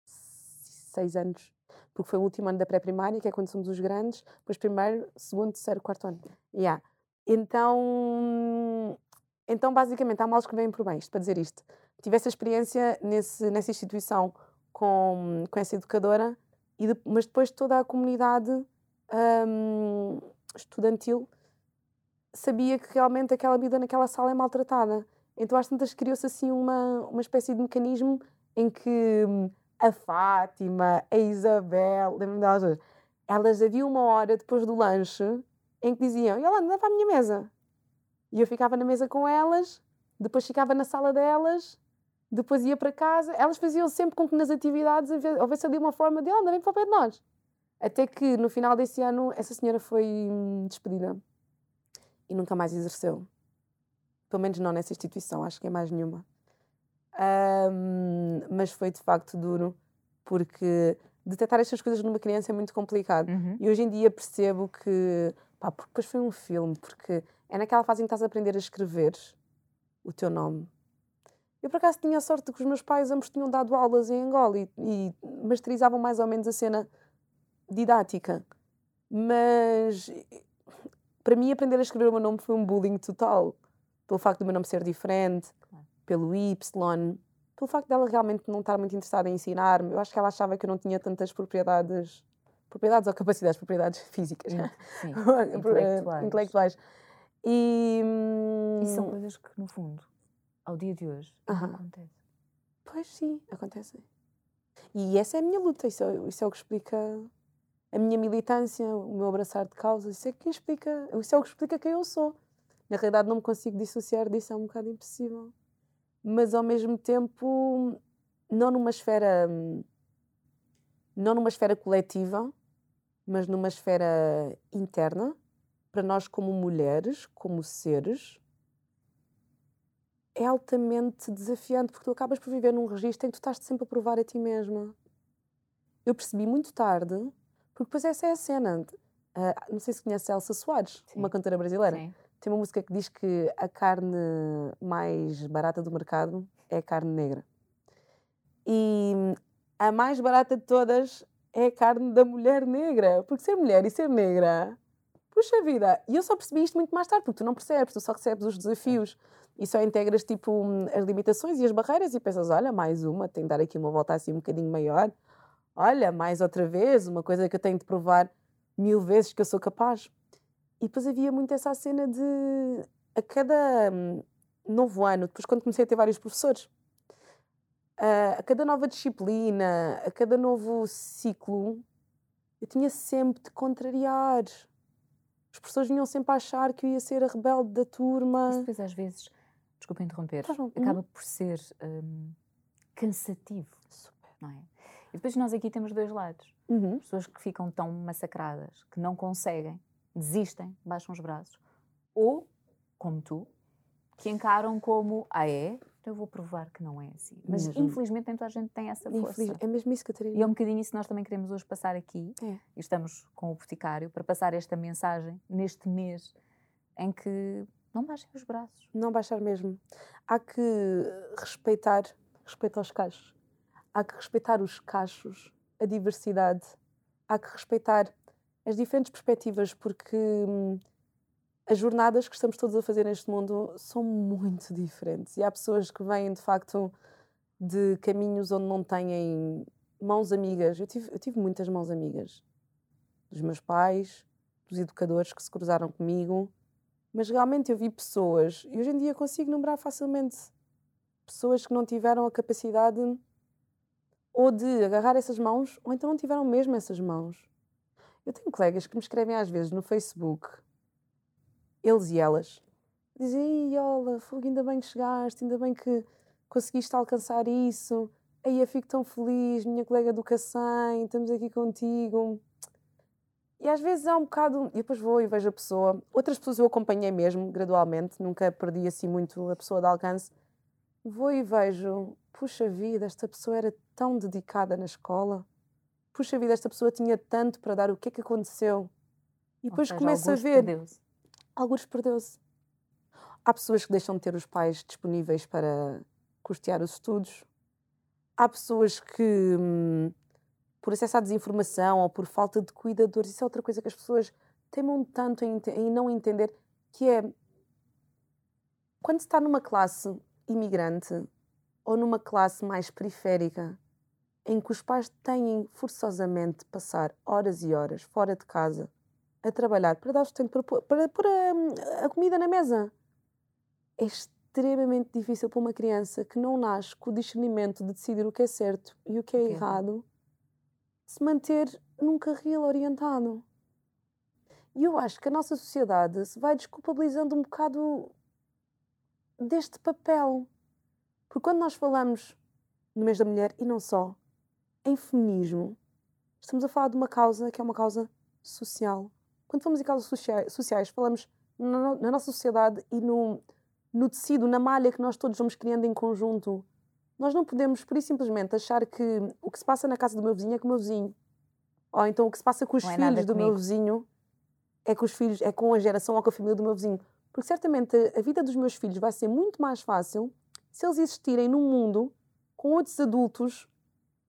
seis anos. Porque foi o último ano da pré-primária, que é quando somos os grandes, depois primeiro, segundo, terceiro, quarto ano. Yeah. Então, então, basicamente, há males que vêm por isto para dizer isto. Tive essa experiência nesse, nessa instituição com, com essa educadora, e de, mas depois toda a comunidade hum, estudantil sabia que realmente aquela vida naquela sala é maltratada. Então, às tantas, criou-se assim uma, uma espécie de mecanismo em que hum, a Fátima, a Isabel, lembro-me delas, elas havia uma hora depois do lanche em que diziam: Yolanda, leva à minha mesa. E eu ficava na mesa com elas, depois ficava na sala delas, depois ia para casa. Elas faziam sempre com que nas atividades houvesse ali uma forma de, anda, vem para o pé de nós. Até que no final desse ano essa senhora foi hum, despedida e nunca mais exerceu. Pelo menos não nessa instituição, acho que é mais nenhuma. Um, mas foi de facto duro, porque detectar estas coisas numa criança é muito complicado. Uhum. E hoje em dia percebo que, pá, porque depois foi um filme, porque é naquela fase em que estás a aprender a escrever o teu nome. Eu, por acaso, tinha a sorte de que os meus pais ambos tinham dado aulas em Angola e, e masterizavam mais ou menos a cena didática. Mas, para mim, aprender a escrever o meu nome foi um bullying total. Pelo facto do meu nome ser diferente, pelo Y, pelo facto dela realmente não estar muito interessada em ensinar-me. Eu acho que ela achava que eu não tinha tantas propriedades propriedades ou capacidades, propriedades físicas, sim, sim. intelectuais. intelectuais. E, e são hum, coisas que, no fundo, ao dia de hoje, uh -huh. acontecem. Pois sim, acontecem. E essa é a minha luta, isso é, isso é o que explica a minha militância, o meu abraçar de causa, isso é, que explica, isso é o que explica quem eu sou. Na realidade, não me consigo dissociar disso, é um bocado impossível. Mas ao mesmo tempo, não numa esfera. não numa esfera coletiva, mas numa esfera interna, para nós como mulheres, como seres, é altamente desafiante porque tu acabas por viver num registro em que tu estás sempre a provar a ti mesma. Eu percebi muito tarde, porque depois essa é a cena. Uh, não sei se conhece Elsa Soares, Sim. uma cantora brasileira. Sim. Tem uma música que diz que a carne mais barata do mercado é a carne negra. E a mais barata de todas é a carne da mulher negra. Porque ser mulher e ser negra puxa vida, e eu só percebi isto muito mais tarde, porque tu não percebes, tu só recebes os desafios e só integras tipo as limitações e as barreiras e pensas, olha, mais uma, tenho de dar aqui uma volta assim um bocadinho maior. Olha, mais outra vez, uma coisa que eu tenho de provar mil vezes que eu sou capaz. E depois havia muito essa cena de a cada hum, novo ano, depois quando comecei a ter vários professores, a cada nova disciplina, a cada novo ciclo, eu tinha sempre de contrariar As pessoas vinham sempre a achar que eu ia ser a rebelde da turma. Isso depois às vezes, desculpa interromper, Faz mal. acaba por ser hum, cansativo, Super. não é? E depois nós aqui temos dois lados. Uhum. Pessoas que ficam tão massacradas, que não conseguem, desistem, baixam os braços. Ou, como tu, que encaram como, ah é? Então eu vou provar que não é assim. Mas Mesmo. infelizmente nem toda a gente tem essa força. Infeliz- É mesmo isso, Catarina. E é um bocadinho isso que nós também queremos hoje passar aqui. É. E estamos com o Boticário para passar esta mensagem neste mês em que não baixem os braços. Não baixar mesmo. Há que respeitar, respeito aos cachos. Há que respeitar os cachos, a diversidade. Há que respeitar as diferentes perspectivas, porque hum, as jornadas que estamos todos a fazer neste mundo são muito diferentes. E há pessoas que vêm, de facto, de caminhos onde não têm mãos amigas. Eu tive, eu tive muitas mãos amigas. Dos meus pais, dos educadores que se cruzaram comigo. Mas realmente eu vi pessoas, e hoje em dia consigo numerar facilmente, pessoas que não tiveram a capacidade ou de agarrar essas mãos, ou então não tiveram mesmo essas mãos. Eu tenho colegas que me escrevem às vezes no Facebook, eles e elas, dizem, Ih, olha, fogo, ainda bem que chegaste, ainda bem que conseguiste alcançar isso, aí eu fico tão feliz, minha colega do Cacém, estamos aqui contigo. E às vezes há um bocado. E depois vou e vejo a pessoa. Outras pessoas eu acompanhei mesmo, gradualmente, nunca perdi assim muito a pessoa de alcance. Vou e vejo, puxa vida, esta pessoa era tão dedicada na escola. Puxa vida, esta pessoa tinha tanto para dar, o que é que aconteceu? E depois seja, começo a ver, perdeu-se. alguns perdeu-se. Há pessoas que deixam de ter os pais disponíveis para custear os estudos. Há pessoas que, hum, por acesso à desinformação ou por falta de cuidadores, isso é outra coisa que as pessoas teimam tanto em, em não entender, que é quando se está numa classe imigrante ou numa classe mais periférica, em que os pais têm forçosamente de passar horas e horas fora de casa a trabalhar para dar sustento, para pôr, para pôr a, a comida na mesa. É extremamente difícil para uma criança que não nasce com o discernimento de decidir o que é certo e o que é O que é errado, se manter num carril orientado. E eu acho que a nossa sociedade se vai desculpabilizando um bocado deste papel. Porque quando nós falamos no mês da mulher, e não só, em feminismo, estamos a falar de uma causa que é uma causa social. Quando falamos em causas socia- sociais, falamos na, no- na nossa sociedade e no, no tecido, na malha que nós todos vamos criando em conjunto. Nós não podemos, por simplesmente, achar que o que se passa na casa do meu vizinho é com o meu vizinho. Ou então o que se passa com os Não é filhos do meu comigo. vizinho é com os filhos, é com a geração ou com a família do meu vizinho. Porque certamente a vida dos meus filhos vai ser muito mais fácil se eles existirem num mundo com outros adultos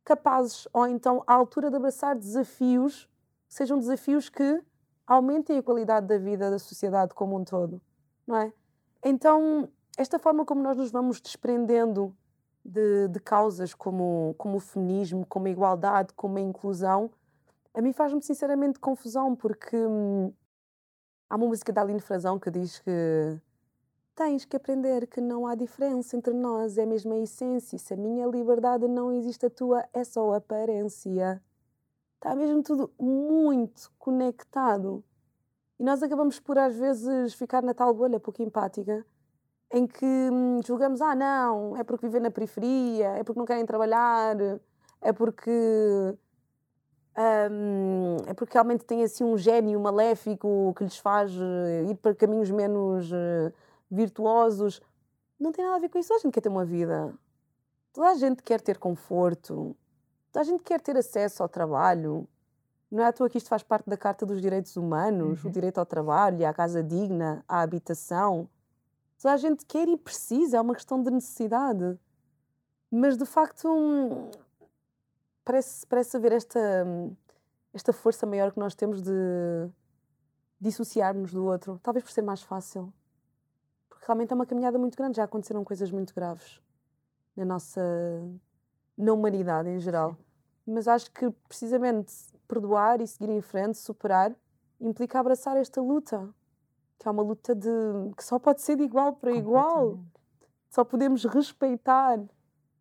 capazes ou então à altura de abraçar desafios, sejam desafios que aumentem a qualidade da vida da sociedade como um todo, não é? Então, esta forma como nós nos vamos desprendendo de, de causas como, como o feminismo, como a igualdade, como a inclusão, a mim faz-me sinceramente confusão, porque hum, há uma música da Aline Frazão que diz que tens que aprender que não há diferença entre nós, é mesmo a essência. Se a minha liberdade não existe, a tua é só aparência. Está mesmo tudo muito conectado. E nós acabamos por, às vezes, ficar na tal bolha pouco empática, em que hum, julgamos: ah, não, é porque vivem na periferia, é porque não querem trabalhar, é porque. hum, é porque realmente têm assim um gênio maléfico que lhes faz eh, ir para caminhos menos eh, virtuosos. Não tem nada a ver com isso. Toda a gente quer ter uma vida. Toda a gente quer ter conforto. Toda a gente quer ter acesso ao trabalho. Não é à toa que isto faz parte da Carta dos Direitos Humanos, o Uhum. direito ao trabalho, à casa digna, à habitação. Toda a gente quer e precisa, é uma questão de necessidade. Mas de facto hum, parece, parece haver esta, hum, esta força maior que nós temos de dissociarmos do outro, talvez por ser mais fácil. Porque realmente é uma caminhada muito grande, já aconteceram coisas muito graves na nossa na humanidade em geral. Mas acho que precisamente perdoar e seguir em frente, superar, implica abraçar esta luta, que é uma luta de que só pode ser de igual para igual. Só podemos respeitar,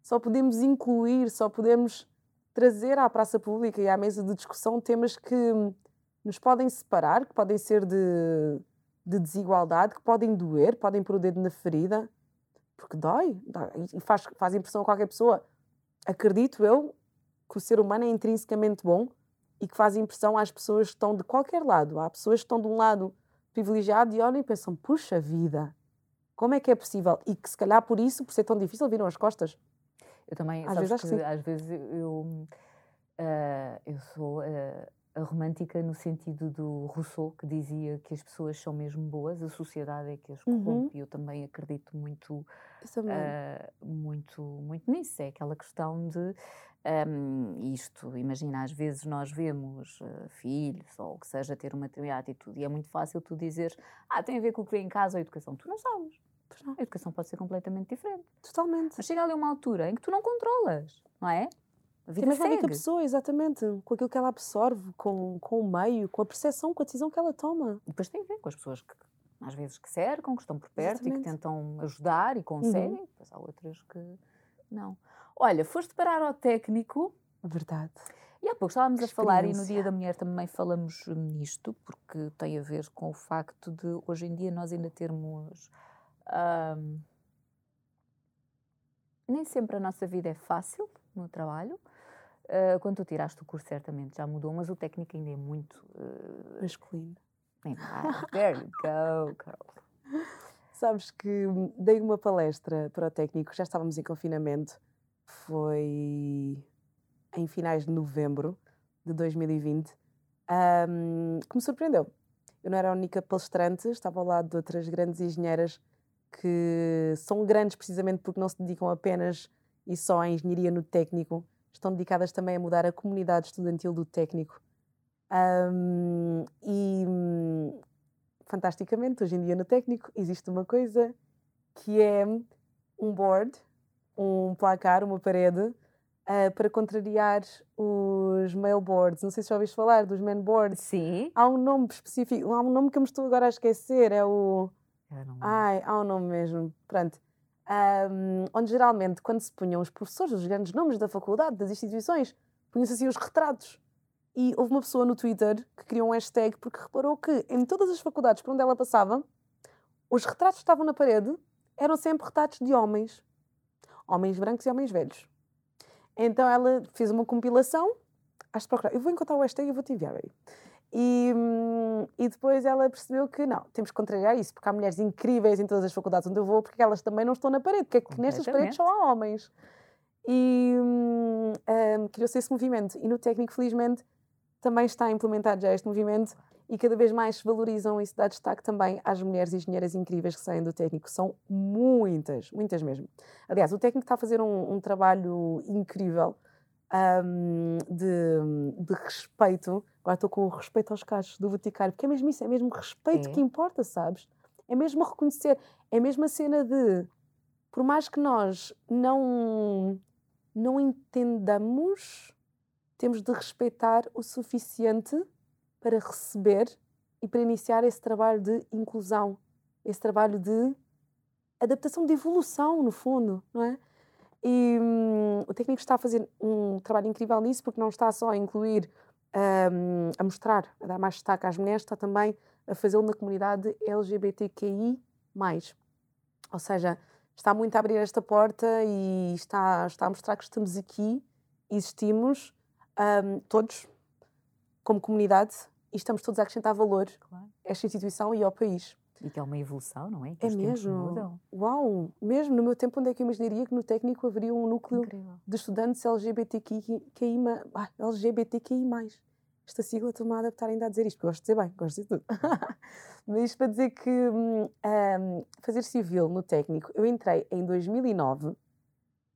só podemos incluir, só podemos trazer à praça pública e à mesa de discussão temas que nos podem separar, que podem ser de, de desigualdade, que podem doer, podem pôr o dedo na ferida, porque dói, dói e faz, faz impressão a qualquer pessoa. Acredito eu que o ser humano é intrinsecamente bom e que faz impressão às pessoas que estão de qualquer lado. Há pessoas que estão de um lado privilegiado e olham e pensam: puxa vida, como é que é possível? E que se calhar por isso, por ser tão difícil, viram as costas. Eu também, às vezes, que, que às vezes eu, uh, eu sou uh, a romântica no sentido do Rousseau, que dizia que as pessoas são mesmo boas, a sociedade é que as corrompe. Uhum. E eu também acredito muito, uh, muito, muito nisso. É aquela questão de um, isto, imagina, às vezes nós vemos uh, filhos ou o que seja ter uma determinada atitude e é muito fácil tu dizer, ah, tem a ver com o que vem em casa ou a educação. Tu não sabes. Não. A educação pode ser completamente diferente. Totalmente. Mas chega ali uma altura em que tu não controlas, não é? A vida Tem mais a ver com a pessoa, exatamente, com aquilo que ela absorve, com, com o meio, com a percepção, com a decisão que ela toma. E depois tem a ver com as pessoas que às vezes que cercam, que estão por perto exatamente. e que tentam ajudar e conseguem, uhum. depois há outras que não. Olha, foste parar ao técnico. Verdade. E há pouco estávamos a falar, e no Dia da Mulher também falamos nisto, porque tem a ver com o facto de hoje em dia nós ainda termos. nem sempre a nossa vida é fácil no trabalho. Uh, quando tu tiraste o curso, certamente já mudou, mas o técnico ainda é muito. Uh, Masculino. There you go, girl. Sabes que dei uma palestra para o técnico, já estávamos em confinamento foi em finais de novembro de 2020, um, que me surpreendeu. Eu não era a única palestrante, estava ao lado de outras grandes engenheiras que são grandes precisamente porque não se dedicam apenas e só à engenharia no técnico, estão dedicadas também a mudar a comunidade estudantil do técnico. Um, e fantasticamente, hoje em dia no técnico existe uma coisa que é um board um placar, uma parede, uh, para contrariar os mailboards. Não sei se já ouviste falar dos manboards. Sim. Há um nome específico, há um nome que eu me estou agora a esquecer, é o... Ai, há um nome mesmo. Pronto. Um, onde geralmente, quando se punham os professores, os grandes nomes da faculdade, das instituições, punham-se assim os retratos. E houve uma pessoa no Twitter que criou um hashtag porque reparou que em todas as faculdades por onde ela passava, os retratos que estavam na parede eram sempre retratos de homens homens brancos e homens velhos. Então ela fez uma compilação, acho que procurar, eu vou encontrar o hashtag e vou te enviar aí. E, e depois ela percebeu que não, temos que contrariar isso, porque há mulheres incríveis em todas as faculdades onde eu vou, porque elas também não estão na parede, porque é que nestas paredes só há homens. E um, um, criou-se esse movimento. E no técnico, felizmente, também está implementado já este movimento e cada vez mais se valorizam e se dá destaque também às mulheres engenheiras incríveis que saem do técnico. São muitas, muitas mesmo. Aliás, o técnico está a fazer um, um trabalho incrível um, de, de, respeito. Agora estou com o respeito aos casos do Boticário, porque é mesmo isso, é mesmo respeito é. que importa, sabes? É mesmo reconhecer, é mesmo a cena de, por mais que nós não, não entendamos, temos de respeitar o suficiente para receber e para iniciar esse trabalho de inclusão, esse trabalho de adaptação, de evolução, no fundo, não é? E hum, o técnico está a fazer um trabalho incrível nisso, porque não está só a incluir, um, a mostrar, a dar mais destaque às mulheres, está também a fazê-lo na comunidade LGBTQI. Ou seja, está muito a abrir esta porta e está, está a mostrar que estamos aqui, existimos, um, todos, como comunidade, e estamos todos a acrescentar valor claro. a esta instituição e ao país. E que é uma evolução, não é? Que é mesmo. Uau! Mesmo no meu tempo, onde é que eu imaginaria que no técnico haveria um núcleo Incrível. de estudantes LGBTQI, ah, LGBTQI. Esta sigla estou-me a adaptar ainda a dizer isto, porque gosto de dizer bem, gosto de dizer tudo. Mas isto para dizer que um, hum, fazer civil no técnico, eu entrei em 2009.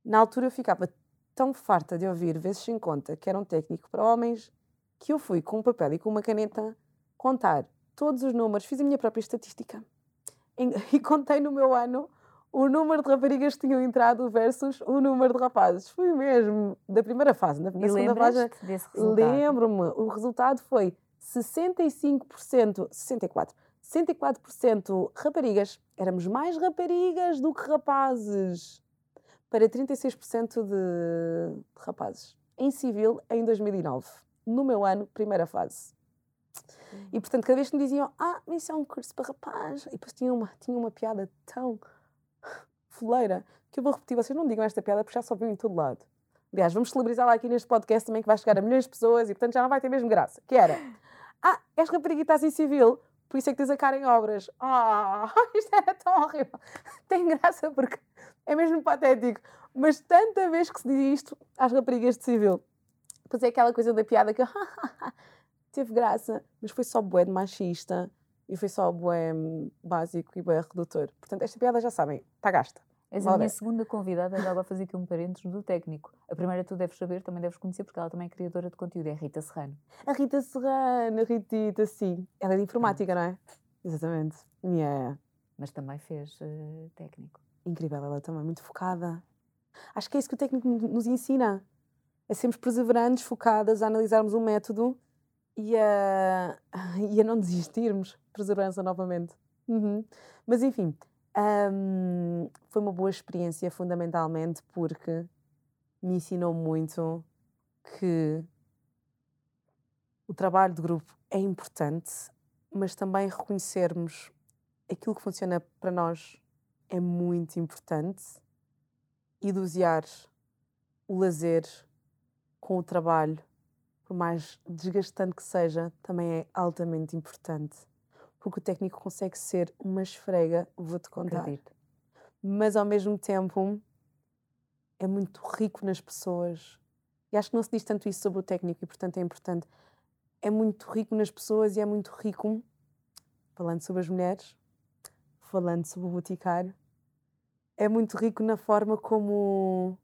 Na altura eu ficava tão farta de ouvir vezes sem conta que era um técnico para homens que eu fui com um papel e com uma caneta contar todos os números, fiz a minha própria estatística e contei no meu ano o número de raparigas que tinham entrado versus o número de rapazes. Fui mesmo da primeira fase. Na, na segunda fase, lembro-me. O resultado foi 65%, 64%, 64% raparigas. Éramos mais raparigas do que rapazes. Para 36% de, de rapazes. Em civil, em 2009 no meu ano, primeira fase. E portanto, cada vez que me diziam, ah, isso é um curso para rapaz, e depois tinha uma, tinha uma piada tão foleira que eu vou repetir, vocês não digam esta piada porque já só viu em todo lado. Aliás, vamos celebrizá-la aqui neste podcast também, que vai chegar a milhões de pessoas e portanto já não vai ter mesmo graça. Que era, ah, és rapariga e estás em civil, por isso é que tens a cara em obras. Ah, isto era tão horrível. Tem graça porque é mesmo patético. Mas tanta vez que se diz isto às raparigas de civil. Pois é aquela coisa da piada que teve graça, mas foi só bué de machista e foi só bué hum, básico e bué redutor. Portanto, esta piada já sabem, está gasta. És a minha segunda convidada, agora vou fazer aqui um parênteses do técnico. A primeira tu deves saber, também deves conhecer, porque ela também é criadora de conteúdo, é a Rita Serrano. A Rita Serrano, a Ritita, sim. Ela é de informática, não é? Exatamente. Yeah. Mas também fez eh, técnico. Incrível, ela também, muito focada. Acho que é isso que o técnico no- nos ensina. É sermos perseverantes, focadas, a analisarmos um método e a, e a não desistirmos. Perseverança novamente. Uhum. Mas enfim, hum, foi uma boa experiência, fundamentalmente, porque me ensinou muito que o trabalho de grupo é importante, mas também reconhecermos aquilo que funciona para nós é muito importante e dosear o lazer com o trabalho, por mais desgastante que seja, também é altamente importante. Porque o técnico consegue ser uma esfrega, vou-te contar. Acredito. Mas ao mesmo tempo é muito rico nas pessoas. E acho que não se diz tanto isso sobre o técnico e, portanto, é importante. É muito rico nas pessoas e é muito rico, falando sobre as mulheres, falando sobre o boticário, é muito rico na forma como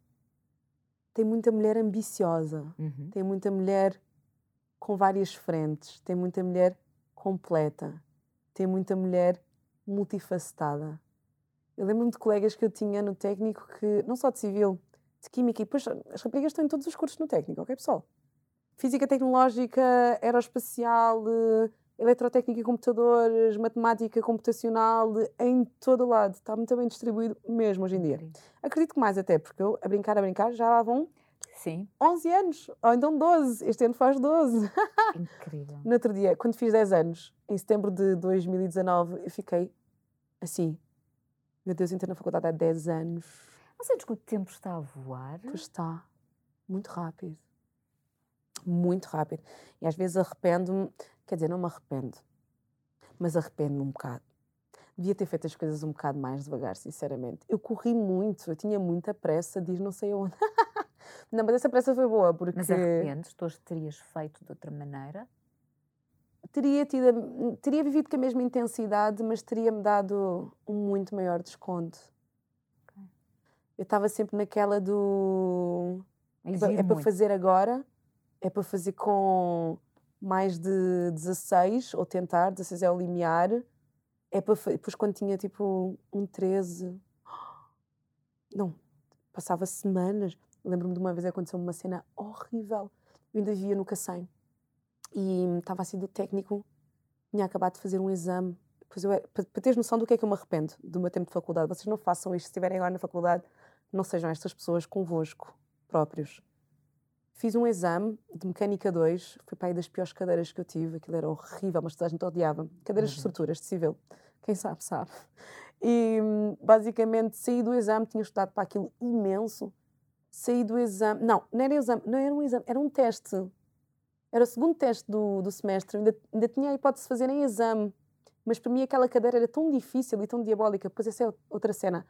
tem muita mulher ambiciosa, Uhum. tem muita mulher com várias frentes, tem muita mulher completa, tem muita mulher multifacetada. Eu lembro-me de colegas que eu tinha no técnico que, não só de civil, de química, e depois as raparigas estão em todos os cursos no técnico, ok pessoal? Física tecnológica, aeroespacial, eh, eletrotécnica e computadores, matemática computacional, em todo o lado. Está muito bem distribuído mesmo hoje em dia. Acredito que mais até, porque eu, a brincar, a brincar, já lá vão Sim, 11 anos, ou então 12. Este ano faz 12. incrível. No outro dia, quando fiz 10 anos, em setembro de 2019, eu fiquei assim. Meu Deus, eu entrei na faculdade há 10 anos. Não sentes que o tempo está a voar? Pois está. Muito rápido. Muito rápido. E às vezes arrependo-me, quer dizer, não me arrependo, mas arrependo-me um bocado. Devia ter feito as coisas um bocado mais devagar, sinceramente. Eu corri muito, eu tinha muita pressa de ir não sei onde. não, mas essa pressa foi boa, porque Mas arrependes? Tu hoje terias feito de outra maneira? teria, tido, teria vivido com a mesma intensidade, mas teria-me dado um muito maior desconto. Ok. Eu estava sempre naquela do. É é para fazer agora, é para fazer com mais de 16, ou tentar, 16 é o limiar. É para depois quando tinha tipo um 13. Não, passava semanas. Lembro-me de uma vez aconteceu uma cena horrível. Eu ainda vivia no Cacém e estava assim do técnico, tinha acabado de fazer um exame. Eu era- para, para teres noção do que é que eu me arrependo do meu tempo de faculdade, vocês não façam isto, se estiverem agora na faculdade, não sejam estas pessoas convosco próprios. Fiz um exame de Mecânica 2, foi para aí das piores cadeiras que eu tive, aquilo era horrível, mas toda a gente odiava. Cadeiras de Uhum. estruturas, de civil. Quem sabe, sabe. E hum, basicamente saí do exame, tinha estudado para aquilo imenso. Saí do exame, não, não era exame, não era um exame, era um teste. Era o segundo teste do, do semestre, ainda, ainda tinha a hipótese de fazer em exame. Mas para mim aquela cadeira era tão difícil e tão diabólica. Pois essa é outra cena.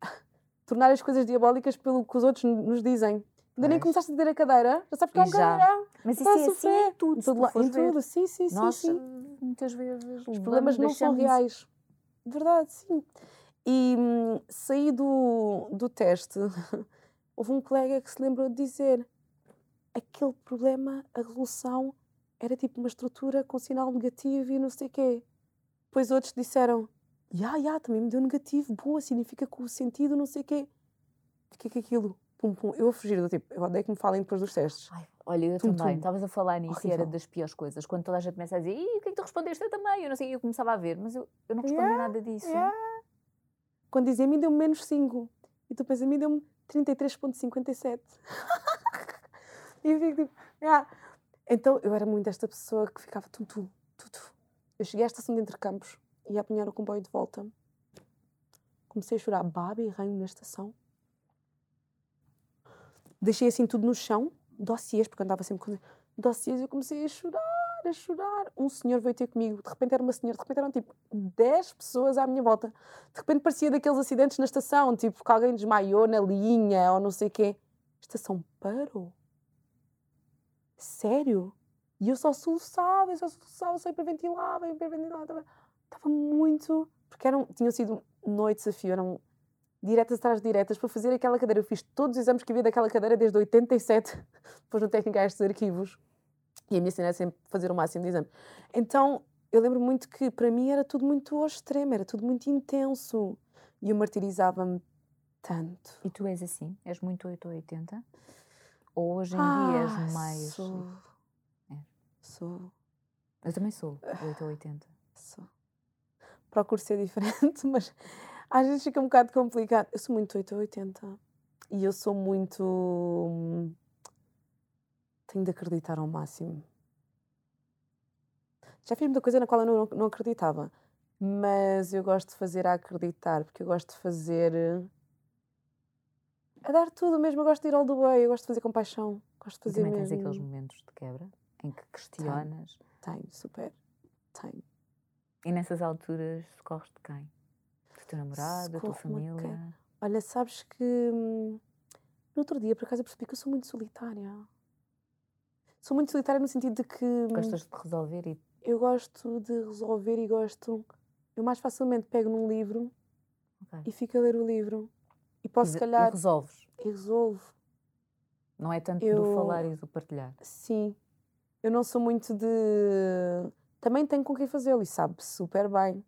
Tornar as coisas diabólicas pelo que os outros nos dizem. Ainda nem começaste a ter a cadeira, já sabes que é um cadeirão. Mas isso é assim em tudo, Em se todo tu tu la- fores em tudo, sim, sim, sim. Nós, sim. muitas vezes, Os problemas não são reais. Verdade, sim. E hum, saí do, do teste, houve um colega que se lembrou de dizer aquele problema, a resolução, era tipo uma estrutura com sinal negativo e não sei o quê. Depois outros disseram, já, já, também me deu negativo, boa, significa que o sentido não sei o quê. Fiquei com aquilo, pum, pum. Eu a fugir do tipo, eu odeio que me falem depois dos testes. Ai, olha, eu Tum, também. Estavas a falar nisso e era Horrível. das piores coisas. Quando toda a gente começa a dizer, Ih, o que é que tu respondeste? Eu também. Eu não sei, eu começava a ver, mas eu, eu não respondi Yeah, nada disso. yeah. Quando dizem a mim deu-me menos 5 e tu pensas, a mim deu-me 33,57. e eu fico tipo, "Ah." Então eu era muito esta pessoa que ficava tum, tum, tum, tum. Eu cheguei à estação de Intercampos e ia apanhar o comboio de volta. Comecei a chorar baba e reino na estação. Deixei assim tudo no chão, dossiês, porque andava sempre com dossiês, eu comecei a chorar, a chorar. Um senhor veio ter comigo, de repente era uma senhora, de repente eram tipo 10 pessoas à minha volta. De repente parecia daqueles acidentes na estação, tipo que alguém desmaiou na linha ou não sei o quê. A estação parou. Sério? E eu só soluçava, eu só soluçava, só hiperventilava, hiperventilava. Estava muito. Porque eram, tinham sido noites desafio, eram diretas atrás de diretas para fazer aquela cadeira. Eu fiz todos os exames que havia daquela cadeira desde 87, depois no técnico a estes arquivos. E a minha cena é sempre fazer o máximo de exame. Então, eu lembro muito que para mim era tudo muito ao extremo, era tudo muito intenso. E eu martirizava-me tanto. E tu és assim? És muito 8 ou 80? Ou hoje em ah, dia és mais. Sou. É. Sou. Eu também sou 8 ou 80. Sou. Procuro ser diferente, mas às vezes fica um bocado complicado. Eu sou muito 8 ou 80. E eu sou muito. Hum, tenho de acreditar ao máximo. Já fiz muita coisa na qual eu não, não acreditava. Mas eu gosto de fazer a acreditar, porque eu gosto de fazer a dar tudo mesmo. Eu gosto de ir all the way, eu gosto de fazer com paixão. Gosto de fazer e também mesmo. tens aqueles momentos de quebra em que questionas. Tenho, tenho super. Tenho. E nessas alturas socorres de quem? Teu namorado, da tua família? Olha, sabes que hum, no outro dia, por acaso, eu percebi que eu sou muito solitária. Sou muito solitária no sentido de que. Hum, Gostas de resolver e. Eu gosto de resolver e gosto. Eu mais facilmente pego num livro okay. e fico a ler o livro e posso, se calhar. E resolves. E resolvo. Não é tanto eu... do falar e do partilhar. Sim. Eu não sou muito de. Também tenho com quem fazê-lo e sabe super bem.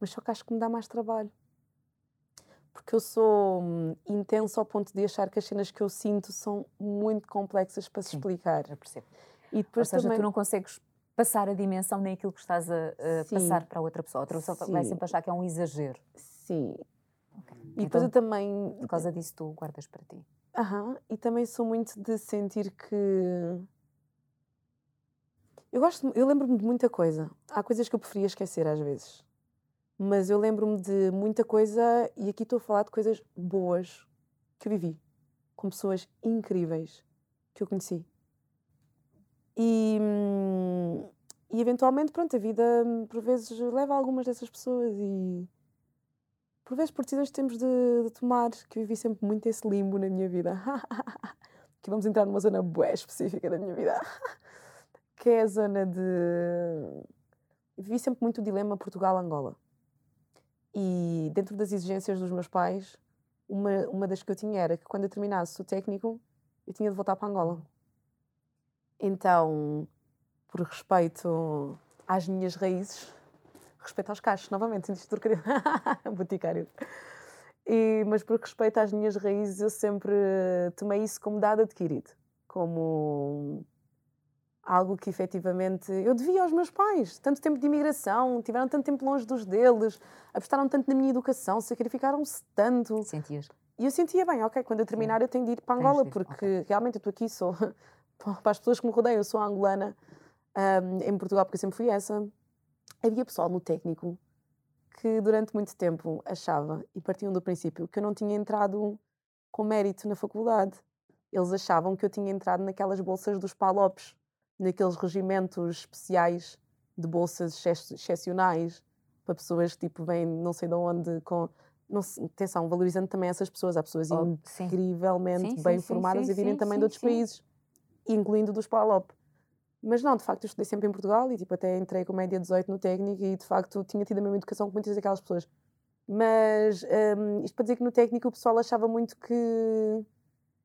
Mas só que acho que me dá mais trabalho. Porque eu sou hum, intensa ao ponto de achar que as cenas que eu sinto são muito complexas para se explicar. Eu percebo. E depois Ou seja, também... tu não consegues passar a dimensão nem aquilo que estás a, a passar para a outra pessoa. A outra pessoa Sim. vai sempre achar que é um exagero. Sim. E depois eu também. Por causa disso, tu guardas para ti. Aham. E também sou muito de sentir que. Eu gosto, eu lembro-me de muita coisa. Há coisas que eu preferia esquecer às vezes. Mas eu lembro-me de muita coisa e aqui estou a falar de coisas boas que eu vivi com pessoas incríveis que eu conheci. E, hum, e eventualmente, pronto, a vida por vezes leva algumas dessas pessoas e por vezes por decisões que temos de, de, tomar, que eu vivi sempre muito esse limbo na minha vida. que vamos entrar numa zona bué específica da minha vida, que é a zona de. Eu vivi sempre muito o dilema Portugal-Angola. E dentro das exigências dos meus pais, uma, uma das que eu tinha era que quando eu terminasse o técnico, eu tinha de voltar para Angola. Então, por respeito às minhas raízes, respeito aos cachos, novamente, sentiste trocadilho. Boticário. E, mas por respeito às minhas raízes, eu sempre tomei isso como dado adquirido. Como algo que efetivamente eu devia aos meus pais. Tanto tempo de imigração, tiveram tanto tempo longe dos deles, apostaram tanto na minha educação, sacrificaram-se tanto. Sentias? E eu sentia bem, ok, quando eu terminar eu tenho de ir para Angola, porque okay. realmente eu estou aqui, sou, para as pessoas que me rodeiam, eu sou angolana, um, em Portugal, porque eu sempre fui essa havia pessoal no técnico que durante muito tempo achava e partiam do princípio que eu não tinha entrado com mérito na faculdade. Eles achavam que eu tinha entrado naquelas bolsas dos PALOPs, naqueles regimentos especiais de bolsas excepcionais para pessoas que tipo vêm não sei de onde com não, atenção, valorizando também essas pessoas. Há pessoas oh, incrivelmente sim. bem sim, formadas a virem também de outros países, incluindo dos PALOP. Mas não, de facto, eu estudei sempre em Portugal e tipo, até entrei com média 18 no técnico e de facto tinha tido a mesma educação que muitas daquelas pessoas. Mas um, isto para dizer que no técnico o pessoal achava muito que.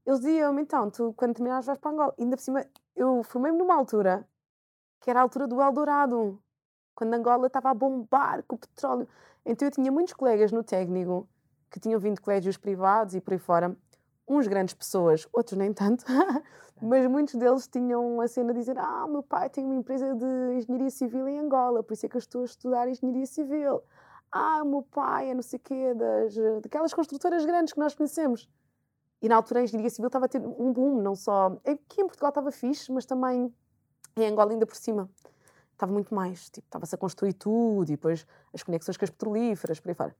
Eles diziam então, tu quando terminares vais para Angola. E ainda por cima, eu formei-me numa altura que era a altura do Eldorado, quando Angola estava a bombar com o petróleo. Então eu tinha muitos colegas no técnico que tinham vindo de colégios privados e por aí fora, uns grandes pessoas, outros nem tanto, mas muitos deles tinham a cena de dizer: Ah, meu pai tem uma empresa de engenharia civil em Angola, por isso é que eu estou a estudar engenharia civil. Ah, meu pai é não sei o quê, das, daquelas construtoras grandes que nós conhecemos. E na altura a engenharia civil estava a ter um boom, não só. Aqui em Portugal estava fixe, mas também Em Angola, ainda por cima, estava muito mais. Tipo, estava-se a construir tudo e depois as conexões com as petrolíferas, por aí fora.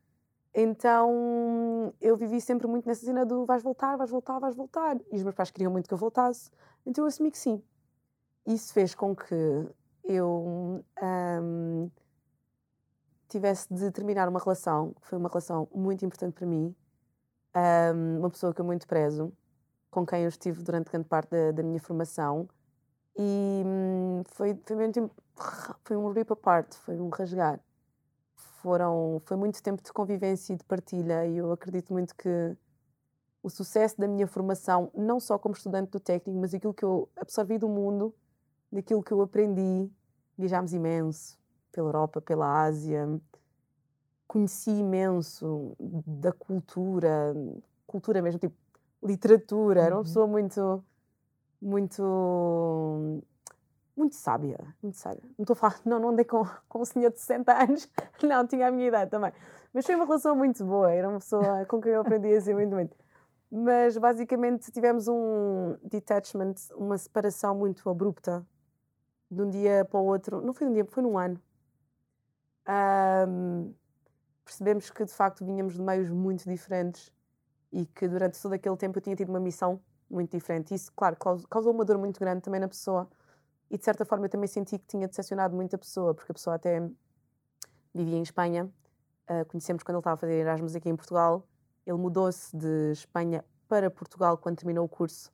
Então eu vivi sempre muito nessa cena do vais voltar, vais voltar, vais voltar. E os meus pais queriam muito que eu voltasse, então eu assumi que sim. Isso fez com que eu um, tivesse de terminar uma relação, que foi uma relação muito importante para mim, um, uma pessoa que eu muito prezo, com quem eu estive durante grande parte da, da minha formação. E hum, foi, foi, mesmo, foi um rip apart, foi um rasgar foram, foi muito tempo de convivência e de partilha e eu acredito muito que o sucesso da minha formação, não só como estudante do técnico, mas aquilo que eu absorvi do mundo, daquilo que eu aprendi, viajámos imenso pela Europa, pela Ásia, conheci imenso da cultura, cultura mesmo, tipo literatura, era uma uhum. pessoa muito, muito muito sábia, muito sábia. Não estou a falar, não, não andei com, com um senhor de 60 anos, não, tinha a minha idade também. Mas foi uma relação muito boa, era uma pessoa com quem eu aprendi assim muito, muito. Mas basicamente tivemos um detachment, uma separação muito abrupta, de um dia para o outro. Não foi um dia, foi num ano. Um, percebemos que de facto vinhamos de meios muito diferentes e que durante todo aquele tempo eu tinha tido uma missão muito diferente. Isso, claro, causou uma dor muito grande também na pessoa e de certa forma eu também senti que tinha decepcionado muita pessoa, porque a pessoa até vivia em Espanha, uh, conhecemos quando ele estava a fazer Erasmus aqui em Portugal. Ele mudou-se de Espanha para Portugal quando terminou o curso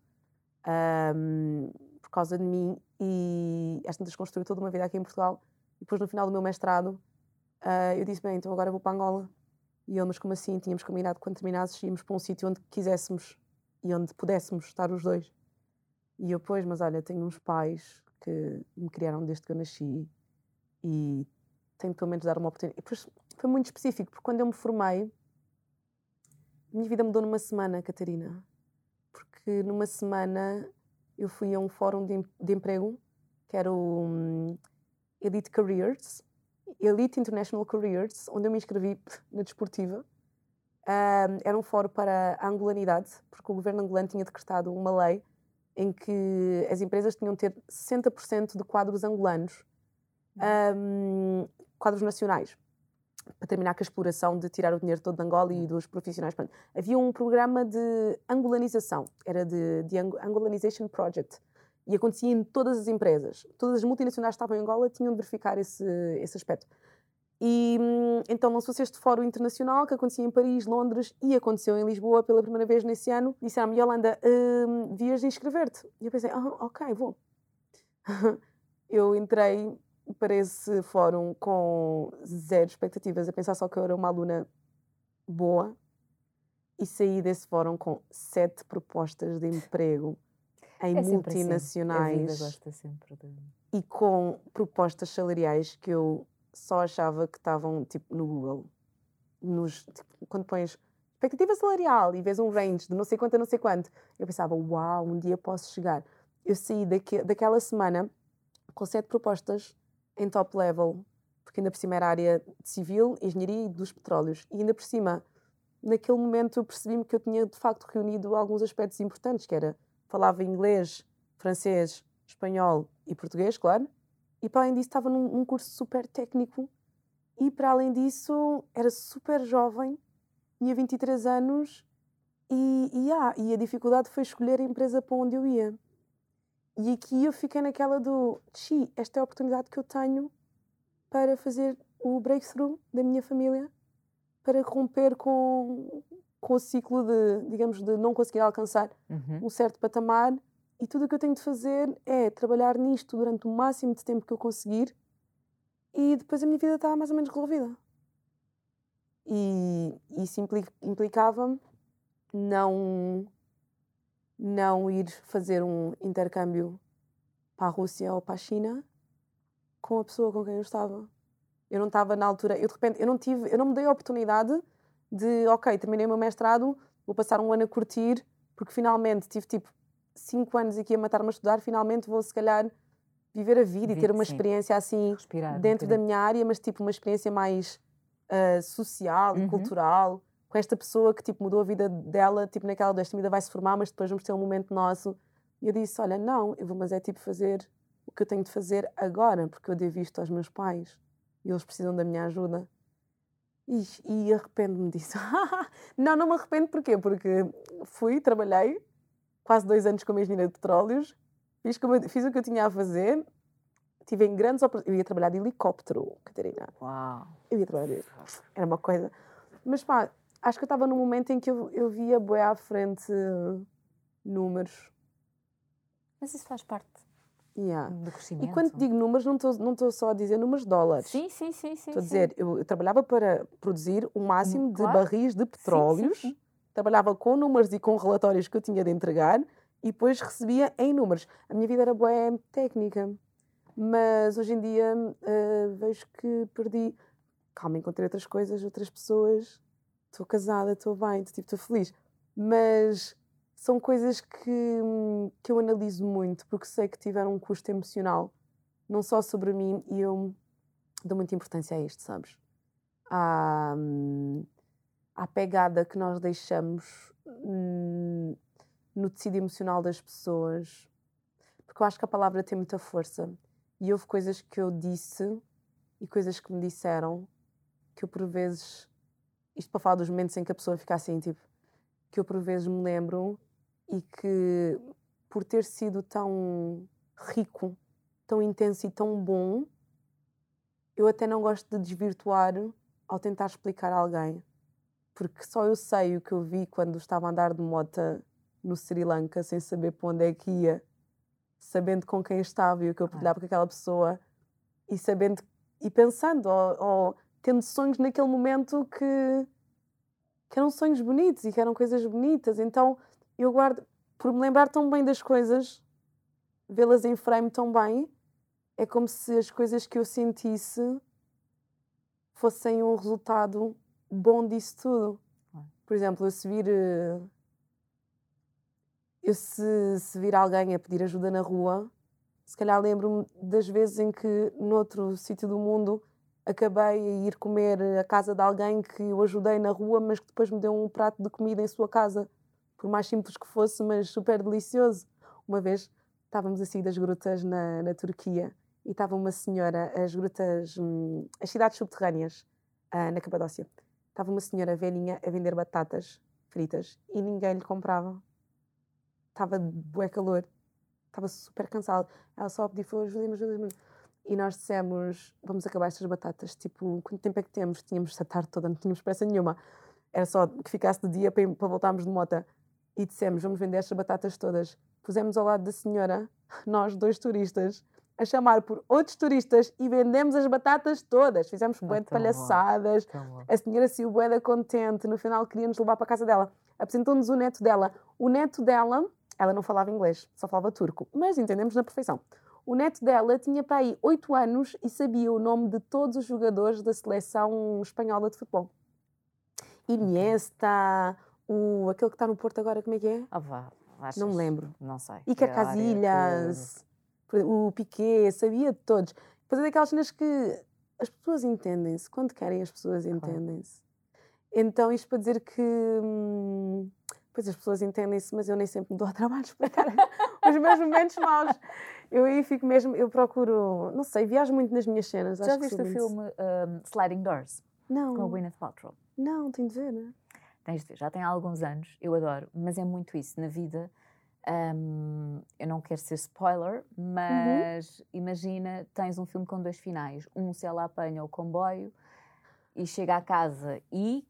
um, por causa de mim e às tantas construiu toda uma vida aqui em Portugal. E depois no final do meu mestrado uh, eu disse, bem, então agora vou para Angola. E ele, mas como assim? Tínhamos combinado quando terminasses íamos para um sítio onde quiséssemos e onde pudéssemos estar os dois. E eu, pois, mas olha, tenho uns pais que me criaram desde que eu nasci e tenho pelo menos dar uma oportunidade. E depois foi muito específico, porque quando eu me formei, a minha vida mudou numa semana, Catarina. Porque numa semana eu fui a um fórum de, de emprego, que era o um, Elite Careers, Elite International Careers, onde eu me inscrevi na desportiva. Um, era um fórum para a angolanidade, porque o governo angolano tinha decretado uma lei em que as empresas tinham de ter 60% de quadros angolanos, um, quadros nacionais, para terminar com a exploração de tirar o dinheiro todo de Angola e dos profissionais. Havia um programa de angolanização, era de, de Angolanization Project, e acontecia em todas as empresas. Todas as multinacionais que estavam em Angola tinham de verificar esse, esse aspecto. E hum, então lançou-se este fórum internacional que acontecia em Paris, Londres e aconteceu em Lisboa pela primeira vez nesse ano. Disseram-me, Yolanda, hum, vias de inscrever-te? E eu pensei, ah, ok, vou. eu entrei para esse fórum com zero expectativas, a pensar só que eu era uma aluna boa e saí desse fórum com sete propostas de emprego em é multinacionais assim. de... e com propostas salariais que eu só achava que estavam tipo no Google. Nos, tipo, quando pões expectativa salarial e vês um range de não sei quanto a não sei quanto, eu pensava, uau, um dia posso chegar. Eu saí daqui, daquela semana com sete propostas em top level, porque ainda por cima era área civil, engenharia e dos petróleos. E ainda por cima, naquele momento, percebi-me que eu tinha de facto reunido alguns aspectos importantes, que era falava inglês, francês, espanhol e português, claro, e para além disso, estava num, num curso super técnico. E para além disso, era super jovem, tinha 23 anos. E, e, ah, e a dificuldade foi escolher a empresa para onde eu ia. E aqui eu fiquei naquela do, xi, esta é a oportunidade que eu tenho para fazer o breakthrough da minha família, para romper com, com o ciclo de, digamos, de não conseguir alcançar uhum. um certo patamar e tudo o que eu tenho de fazer é trabalhar nisto durante o máximo de tempo que eu conseguir e depois a minha vida está mais ou menos resolvida. E isso implicava não, não ir fazer um intercâmbio para a Rússia ou para a China com a pessoa com quem eu estava. Eu não estava na altura, eu de repente, eu não tive, eu não me dei a oportunidade de, ok, terminei o meu mestrado, vou passar um ano a curtir, porque finalmente tive tipo cinco anos aqui a matar-me a estudar, finalmente vou se calhar viver a vida e ter uma sim. experiência assim Respirar, dentro da minha área, mas tipo uma experiência mais uh, social e uhum. cultural com esta pessoa que tipo mudou a vida dela, tipo naquela desta vida vai se formar, mas depois vamos ter um momento nosso. E eu disse, olha, não, eu vou mas é tipo fazer o que eu tenho de fazer agora, porque eu devo isto aos meus pais e eles precisam da minha ajuda. E, e arrependo-me disso. não, não me arrependo porquê? Porque fui, trabalhei quase dois anos como engenheira de petróleos, fiz, fiz o que eu tinha a fazer, tive em grandes oportunidades. Eu ia trabalhar de helicóptero, Catarina. Uau! Eu ia trabalhar de... Era uma coisa. Mas pá, acho que eu estava num momento em que eu, eu via bué à frente números. Mas isso faz parte Yeah. E quando digo números, não estou não só a dizer números de dólares. Sim, sim, sim, sim. Estou a sim. dizer, eu, eu trabalhava para produzir o máximo de claro. barris de petróleos, sim. trabalhava com números e com relatórios que eu tinha de entregar e depois recebia em números. A minha vida era boa técnica, mas hoje em dia eh, vejo que perdi. Calma, encontrei outras coisas, outras pessoas. Estou casada, estou bem, estou tipo, feliz. Mas são coisas que, que eu analiso muito porque sei que tiveram um custo emocional, não só sobre mim, e eu dou muita importância a isto, sabes? À, à pegada que nós deixamos hum, no tecido emocional das pessoas, porque eu acho que a palavra tem muita força. E houve coisas que eu disse e coisas que me disseram que eu por vezes, isto para falar dos momentos em que a pessoa fica assim, tipo, que eu por vezes me lembro e que por ter sido tão rico, tão intenso e tão bom, eu até não gosto de desvirtuar ao tentar explicar a alguém. Porque só eu sei o que eu vi quando estava a andar de moto no Sri Lanka sem saber para onde é que ia, sabendo com quem estava e o que eu Claro. partilhava com aquela pessoa e sabendo e pensando ou, ou tendo sonhos naquele momento que, que eram sonhos bonitos e que eram coisas bonitas. Então eu guardo, por me lembrar tão bem das coisas, vê-las em frame tão bem, é como se as coisas que eu sentisse fossem um resultado bom disso tudo. Por exemplo, eu se vir. eh, Eu se, se vir alguém a pedir ajuda na rua, se calhar lembro-me das vezes em que, noutro sítio do mundo, acabei a ir comer à casa de alguém que eu ajudei na rua, mas que depois me deu um prato de comida em sua casa, por mais simples que fosse, mas super delicioso. Uma vez estávamos assim das grutas na, na Turquia e estava uma senhora, as grutas, hum, as cidades subterrâneas, ah, na Capadócia. Estava uma senhora velhinha a vender batatas fritas e ninguém lhe comprava. Estava de bué calor, estava super cansada. Ela só pediu, foi ajuda-me, ajuda-me. E nós dissemos, vamos acabar estas batatas. Tipo, quanto tempo é que temos? Tínhamos esta tarde toda, não tínhamos pressa nenhuma. Era só que ficasse de dia para, para voltarmos de moto. E dissemos, vamos vender estas batatas todas. Pusemos ao lado da senhora, nós dois turistas, a chamar por outros turistas e vendemos as batatas todas. Fizemos bué de palhaçadas. Bom. A senhora saiu bué da contente. No final queria-nos levar para a casa dela. Apresentou-nos o neto dela. O neto dela, ela não falava inglês, só falava turco. Mas entendemos na perfeição. O neto dela tinha para aí 8 anos e sabia o nome de todos os jogadores da seleção espanhola de futebol. Iniesta, o, aquele que está no Porto agora, como é que é? Ah, vá, achas? Não me lembro. Não sei. Iker Que área, Casillas, por- o Piquet, sabia de todos. Depois é daquelas cenas que as pessoas entendem-se, quando querem as pessoas entendem-se. Então isto para dizer que hum, pois as pessoas entendem-se, mas eu nem sempre me dou trabalho de explicar os meus momentos maus. Eu aí fico mesmo, eu procuro, não sei, viajo muito nas minhas cenas. Já que viste o filme um, Sliding Doors, Não, com a Gwyneth Paltrow? não, tenho de ver, né? Tens de ver, já tem alguns anos, eu adoro, mas é muito isso na vida. hum, eu não quero ser spoiler, mas imagina, tens um filme com dois finais. Um se ela apanha o comboio e chega à casa e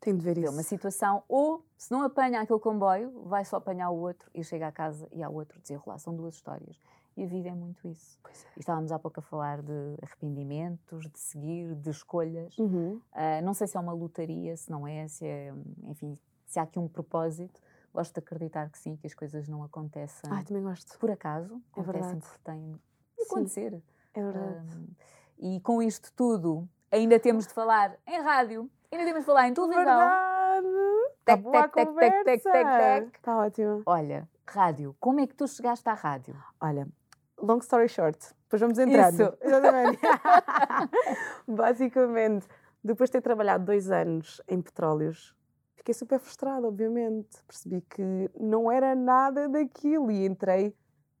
Tenho de ver isso. uma situação, ou se não apanha aquele comboio, vai só apanhar o outro e chega à casa e há outro desenrolar. São duas histórias. E a vida é muito isso. É. E estávamos há pouco a falar de arrependimentos, de seguir, de escolhas. Uhum. Ah, não sei se é uma lotaria, se não é, se é, enfim, se há aqui um propósito. Gosto de acreditar que sim, que as coisas não acontecem Ai, também gosto. por acaso, É acontecem verdade. porque têm de acontecer. É verdade. Ahm, e com isto tudo, ainda temos de falar em rádio, ainda temos de falar em televisão. Verdade! Tec, Tá boa a tec, tec, tec, tec, tec, tec. Tá ótimo. Olha, rádio, como é que tu chegaste à rádio? Olha, long story short, depois vamos entrando. Isso. Exatamente. Basicamente, depois de ter trabalhado dois anos em petróleos, fiquei super frustrada, obviamente. Percebi que não era nada daquilo e entrei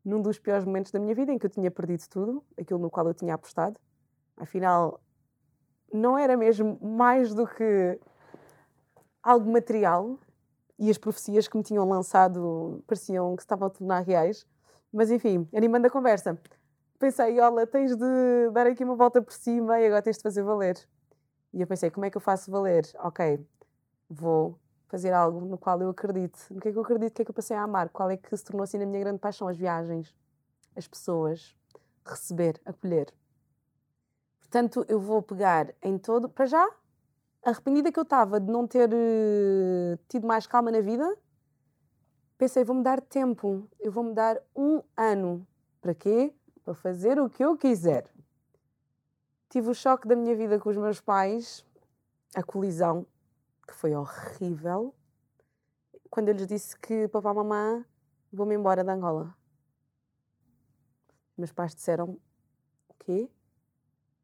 num dos piores momentos da minha vida, em que eu tinha perdido tudo, aquilo no qual eu tinha apostado. Afinal, não era mesmo mais do que algo material e as profecias que me tinham lançado pareciam que estavam a tornar reais. Mas enfim, animando a conversa, pensei: olha, tens de dar aqui uma volta por cima e agora tens de fazer valer. E eu pensei: como é que eu faço valer? Ok, vou fazer algo no qual eu acredito. No que é que eu acredito? O que é que eu passei a amar? Qual é que se tornou assim a minha grande paixão? As viagens, as pessoas, receber, acolher. Portanto, eu vou pegar em todo. Para já, arrependida que eu estava de não ter uh, tido mais calma na vida, pensei, vou-me dar tempo. Eu vou-me dar um ano. Para quê? Para fazer o que eu quiser. Tive o choque da minha vida com os meus pais, a colisão, que foi horrível, quando eu lhes disse que papá, mamãe, vou-me embora de Angola. Meus pais disseram, o quê?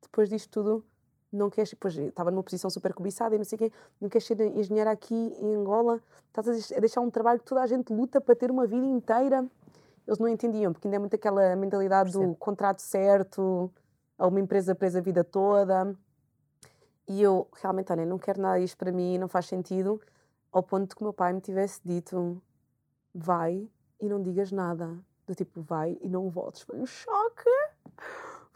Depois disto tudo, não queres, depois estava numa posição super cobiçada e não sei o quê, não queres ser engenheiro aqui em Angola, estás a deixar um trabalho que toda a gente luta para ter uma vida inteira. Eles não entendiam, porque ainda é muito aquela mentalidade do contrato certo, a uma empresa presa a vida toda. E eu, realmente, olha, não quero nada disto para mim, não faz sentido, ao ponto de que o meu pai me tivesse dito: vai e não digas nada. Do tipo, vai e não voltes. Foi um choque.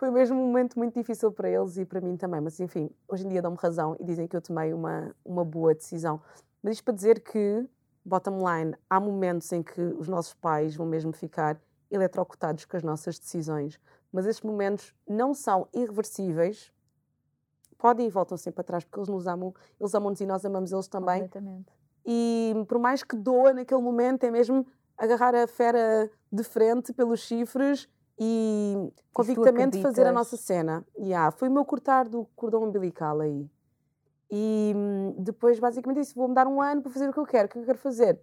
Foi mesmo um momento muito difícil para eles e para mim também. Mas, enfim, hoje em dia dão-me razão e dizem que eu tomei uma, uma boa decisão. Mas isto para dizer que, bottom line, há momentos em que os nossos pais vão mesmo ficar eletrocutados com as nossas decisões. Mas estes momentos não são irreversíveis, podem e voltam sempre atrás porque eles nos amam, eles amam-nos e nós amamos eles também. Completamente. E por mais que doa naquele momento, é mesmo agarrar a fera de frente pelos chifres e convictamente fazer a nossa cena. Yeah, foi o meu cortar do cordão umbilical aí. E hum, depois, basicamente, disse: vou-me dar um ano para fazer o que eu quero. O que eu quero fazer?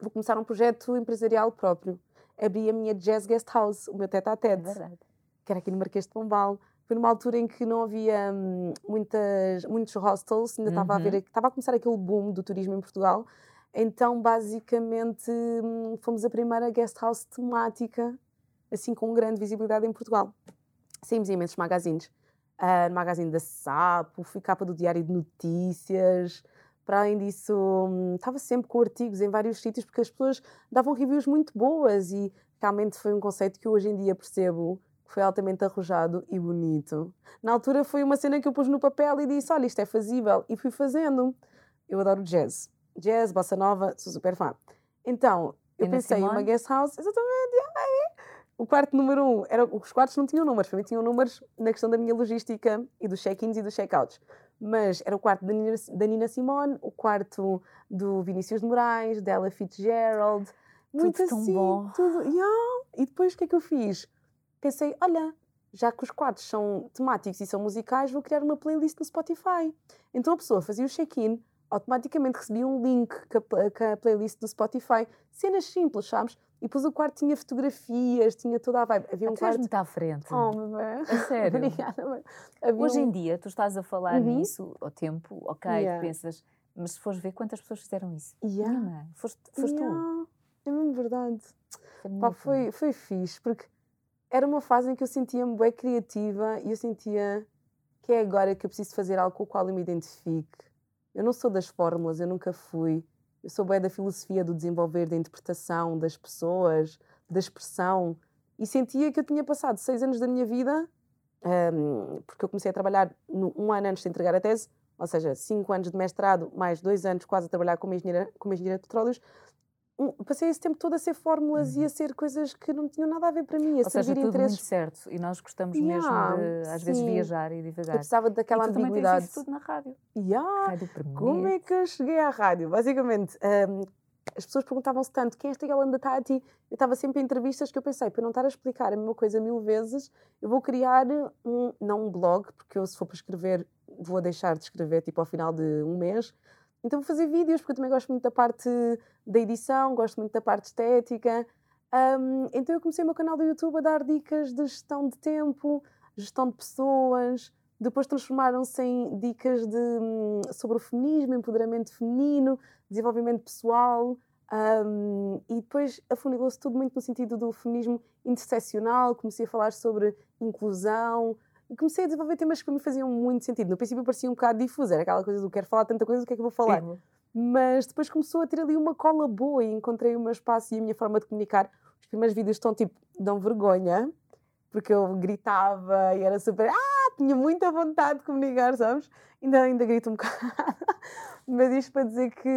Vou começar um projeto empresarial próprio. Abri a minha Jazz Guest House, o meu tete a tete. É verdade. Que era aqui no Marquês de Pombal foi numa altura em que não havia hum, muitas, muitos hostels, ainda estava uhum. a ver, estava a começar aquele boom do turismo em Portugal. Então, basicamente, hum, fomos a primeira guest house temática, assim com grande visibilidade em Portugal. Saímos em imensos magazines. Uh, magazine da Sapo, fui capa do Diário de Notícias. Para além disso, hum, estava sempre com artigos em vários sítios, porque as pessoas davam reviews muito boas e realmente foi um conceito que hoje em dia percebo foi altamente arrojado e bonito. Na altura foi uma cena que eu pus no papel e disse: Olha, isto é fazível. E fui fazendo. Eu adoro jazz. Jazz, bossa nova, sou super fã. Então, eu e pensei em uma guest house, exatamente. O quarto número um, era, os quartos não tinham números, para mim tinham números na questão da minha logística e dos check-ins e dos check-outs. Mas era o quarto da Nina, da Nina Simone, o quarto do Vinícius de Moraes, dela Fitzgerald. Muito tudo assim, tão bom. Tudo, yeah. E depois o que é que eu fiz? pensei, olha, já que os quadros são temáticos e são musicais, vou criar uma playlist no Spotify. Então a pessoa fazia o check-in, automaticamente recebia um link com a, playlist do Spotify. Cenas simples, sabes? E depois o quarto tinha fotografias, tinha toda a vibe. Havia um quarto... muito à frente. Oh, bebê. A sério? Obrigada, Hoje um... em dia, tu estás a falar uhum. nisso, ao tempo, ok, yeah. tu pensas, mas se fores ver quantas pessoas fizeram isso? Yeah. Nenhuma. Foste, foste yeah. tu. É mesmo verdade. Pá, foi, foi fixe, porque era uma fase em que eu sentia-me bem criativa e eu sentia que é agora que eu preciso fazer algo com o qual eu me identifique. Eu não sou das fórmulas, eu nunca fui. Eu sou bem da filosofia do desenvolver, da interpretação das pessoas, da expressão. E sentia que eu tinha passado seis anos da minha vida, um, porque eu comecei a trabalhar no, um ano antes de entregar a tese, ou seja, cinco anos de mestrado, mais dois anos quase a trabalhar como engenheira, como engenheira de petróleos, passei esse tempo todo a ser fórmulas uhum. e a ser coisas que não tinham nada a ver para mim, a Ou seja, tudo interesses. muito certo. E nós gostamos yeah, mesmo de, às sim. vezes, viajar e divagar. Eu precisava daquela e tu ambiguidade. Também tudo na rádio. Yeah. rádio Como é que eu cheguei à rádio? Basicamente, um, as pessoas perguntavam-se tanto quem é esta Yolanda Tati. Eu estava sempre em entrevistas que eu pensei, para não estar a explicar a mesma coisa mil vezes, eu vou criar um, não um blog, porque eu, se for para escrever, vou deixar de escrever tipo ao final de um mês então vou fazer vídeos, porque eu também gosto muito da parte da edição, gosto muito da parte estética. Um, então eu comecei o meu canal do YouTube a dar dicas de gestão de tempo, gestão de pessoas. Depois transformaram-se em dicas de, hum, sobre o feminismo, empoderamento feminino, desenvolvimento pessoal. Um, e depois afunilou-se tudo muito no sentido do feminismo interseccional, comecei a falar sobre inclusão e comecei a desenvolver temas que para mim faziam muito sentido. No princípio parecia um bocado difuso, era aquela coisa do quero falar tanta coisa, o que é que eu vou falar? Sim. Mas depois começou a ter ali uma cola boa e encontrei o meu espaço e a minha forma de comunicar. Os primeiros vídeos estão tipo, dão vergonha, porque eu gritava e era super. Ah, tinha muita vontade de comunicar, sabes? Ainda, ainda grito um bocado. Mas isto para dizer que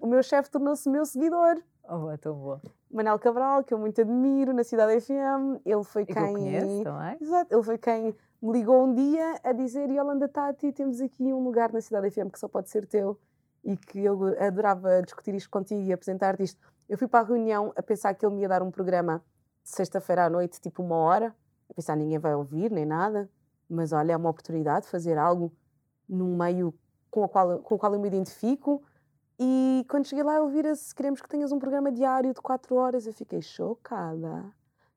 o meu chefe tornou-se meu seguidor. Oh, é tão boa. Manel Cabral, que eu muito admiro, na Cidade FM. Ele foi E que quem. eu conheço também. Exato, ele foi quem me ligou um dia a dizer: Yolanda Tati, temos aqui um lugar na Cidade FM que só pode ser teu e que eu adorava discutir isto contigo e apresentar-te isto. Eu fui para a reunião a pensar que ele me ia dar um programa sexta-feira à noite, tipo uma hora, a pensar ninguém vai ouvir nem nada, mas olha, é uma oportunidade de fazer algo num meio com o qual, com o qual eu me identifico. E quando cheguei lá, ele vira-se: queremos que tenhas um programa diário de quatro horas. Eu fiquei chocada.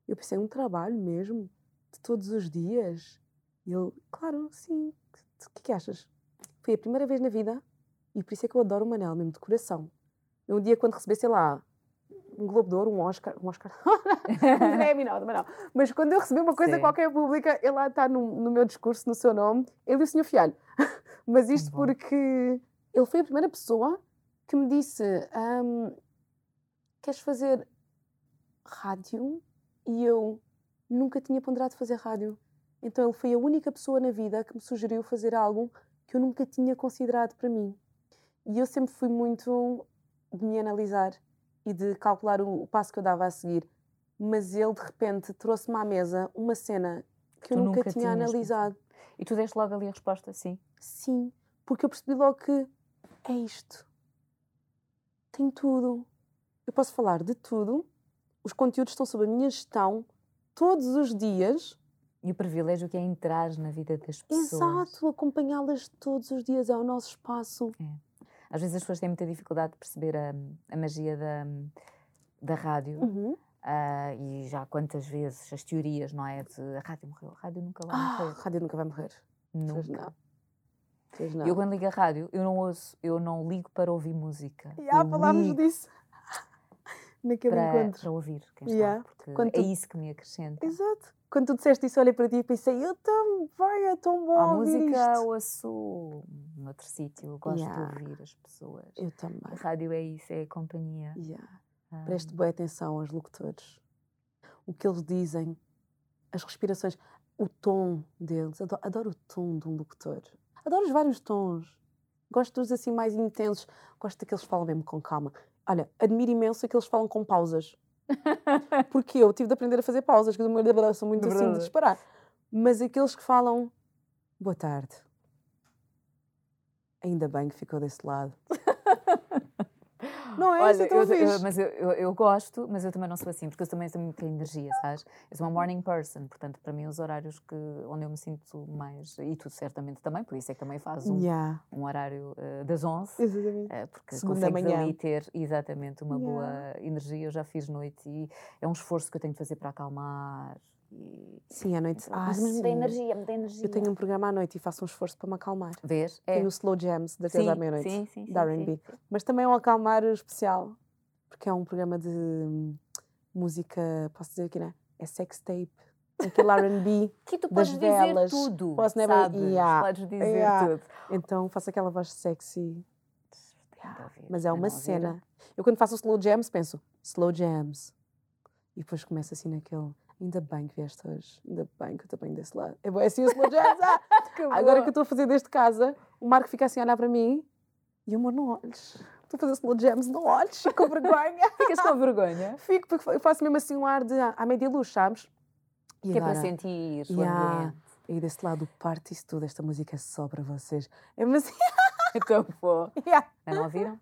Eu pensei: um trabalho mesmo? De todos os dias? E ele: claro, sim. O que, que achas? Foi a primeira vez na vida e por isso é que eu adoro o Manel, mesmo de coração. Um dia, quando receber, sei lá, um Globo de Ouro, um Oscar, um Oscar, é a mim não, não. Mas quando eu receber uma coisa Sim. qualquer pública, ele lá está no, no meu discurso, no seu nome, ele e o Sr. Fialho. Mas isto Bom. porque ele foi a primeira pessoa que me disse: "Ahm, Queres fazer rádio? E eu nunca tinha ponderado fazer rádio. Então ele foi a única pessoa na vida que me sugeriu fazer algo que eu nunca tinha considerado para mim. E eu sempre fui muito de me analisar e de calcular o, o passo que eu dava a seguir. Mas ele, de repente, trouxe-me à mesa uma cena que eu tu nunca, nunca tinha tinhas analisado. E tu deste logo ali a resposta, sim. Sim, porque eu percebi logo que é isto. Tem tudo. Eu posso falar de tudo. Os conteúdos estão sob a minha gestão todos os dias. E o privilégio que é entrar na vida das pessoas. Exato, acompanhá-las todos os dias é o nosso espaço. Às vezes as pessoas têm muita dificuldade de perceber a, a magia da, da rádio. Uhum. Ah, e já quantas vezes as teorias, não é? De a rádio morreu, a rádio nunca vai Ah, a morrer. rádio nunca vai morrer. Pois Nunca. não. Pois não. Eu quando ligo a rádio, eu não ouço, eu não ligo para ouvir música. Já eu falámos ligo disso naquele para, encontro. para ouvir quem Yeah. está, porque Quando é tu- isso que me acrescenta. Exato. Quando tu disseste isso, olhei para ti e pensei, eu também, é tão bom A música isto. ouço noutro sítio, eu gosto Yeah. de ouvir as pessoas. Eu também. A rádio é isso, é a companhia. Yeah. Ah, Preste boa atenção aos locutores. O que eles dizem, as respirações, o tom deles. Adoro, adoro o tom de um locutor. Adoro os vários tons. Gosto dos assim mais intensos. Gosto daqueles que falam mesmo com calma. Olha, admiro imenso aqueles que falam com pausas. Porque eu tive de aprender a fazer pausas, que eu sou muito assim de disparar. Mas aqueles que falam boa tarde. Ainda bem que ficou desse lado. Não é? Isso é Olha, tão eu, eu- fixe. mas eu, eu, eu gosto, mas eu também não sou assim, porque eu também tenho muita energia, sabes? Eu sou uma morning person, portanto, para mim, os horários que, onde eu me sinto mais. E tu certamente também, por isso é que também fazes um, Yeah, um horário eh, das 11. exatamente. eh, porque Segunda consegues manhã. ali ter exatamente uma Yeah. boa energia. Eu já fiz noite e é um esforço que eu tenho de fazer para acalmar. E... Sim, à noite. Ah, mas me dá energia, me dá energia. Eu tenho um programa à noite e faço um esforço para me acalmar. Vês? É. Tenho o Slow Jams, das 10 sim, à meia-noite. sim, sim, sim, da R&B. Mas também é um acalmar especial, porque é um programa de hum, música, posso dizer aqui, né? É sex tape. Aquele R&B. Que tu das podes dizer velas. tudo, Posso never- sabes? Yeah, Podes dizer yeah. tudo. Então faço aquela voz sexy. Ouvir, Mas é uma cena. Eu quando faço o Slow Jams penso, Slow Jams. E depois começa assim naquele, ainda bem que vieste hoje, ainda bem que eu também desse lado. É bom, é assim o Slow Jams. Ah! Que Agora que eu estou a fazer desde casa, o Marco fica assim a olhar para mim e eu, amor, não olhes. Estou a fazer slow jams, não olhes, fico com vergonha. Ficas com vergonha? Fico, porque eu faço mesmo assim um ar de à média luz, sabes? E Que é para agora, sentir o Yeah. ambiente. aí desse lado, parte isso tudo, esta música é só para vocês. É assim, Então, pô. yeah. Não ouviram?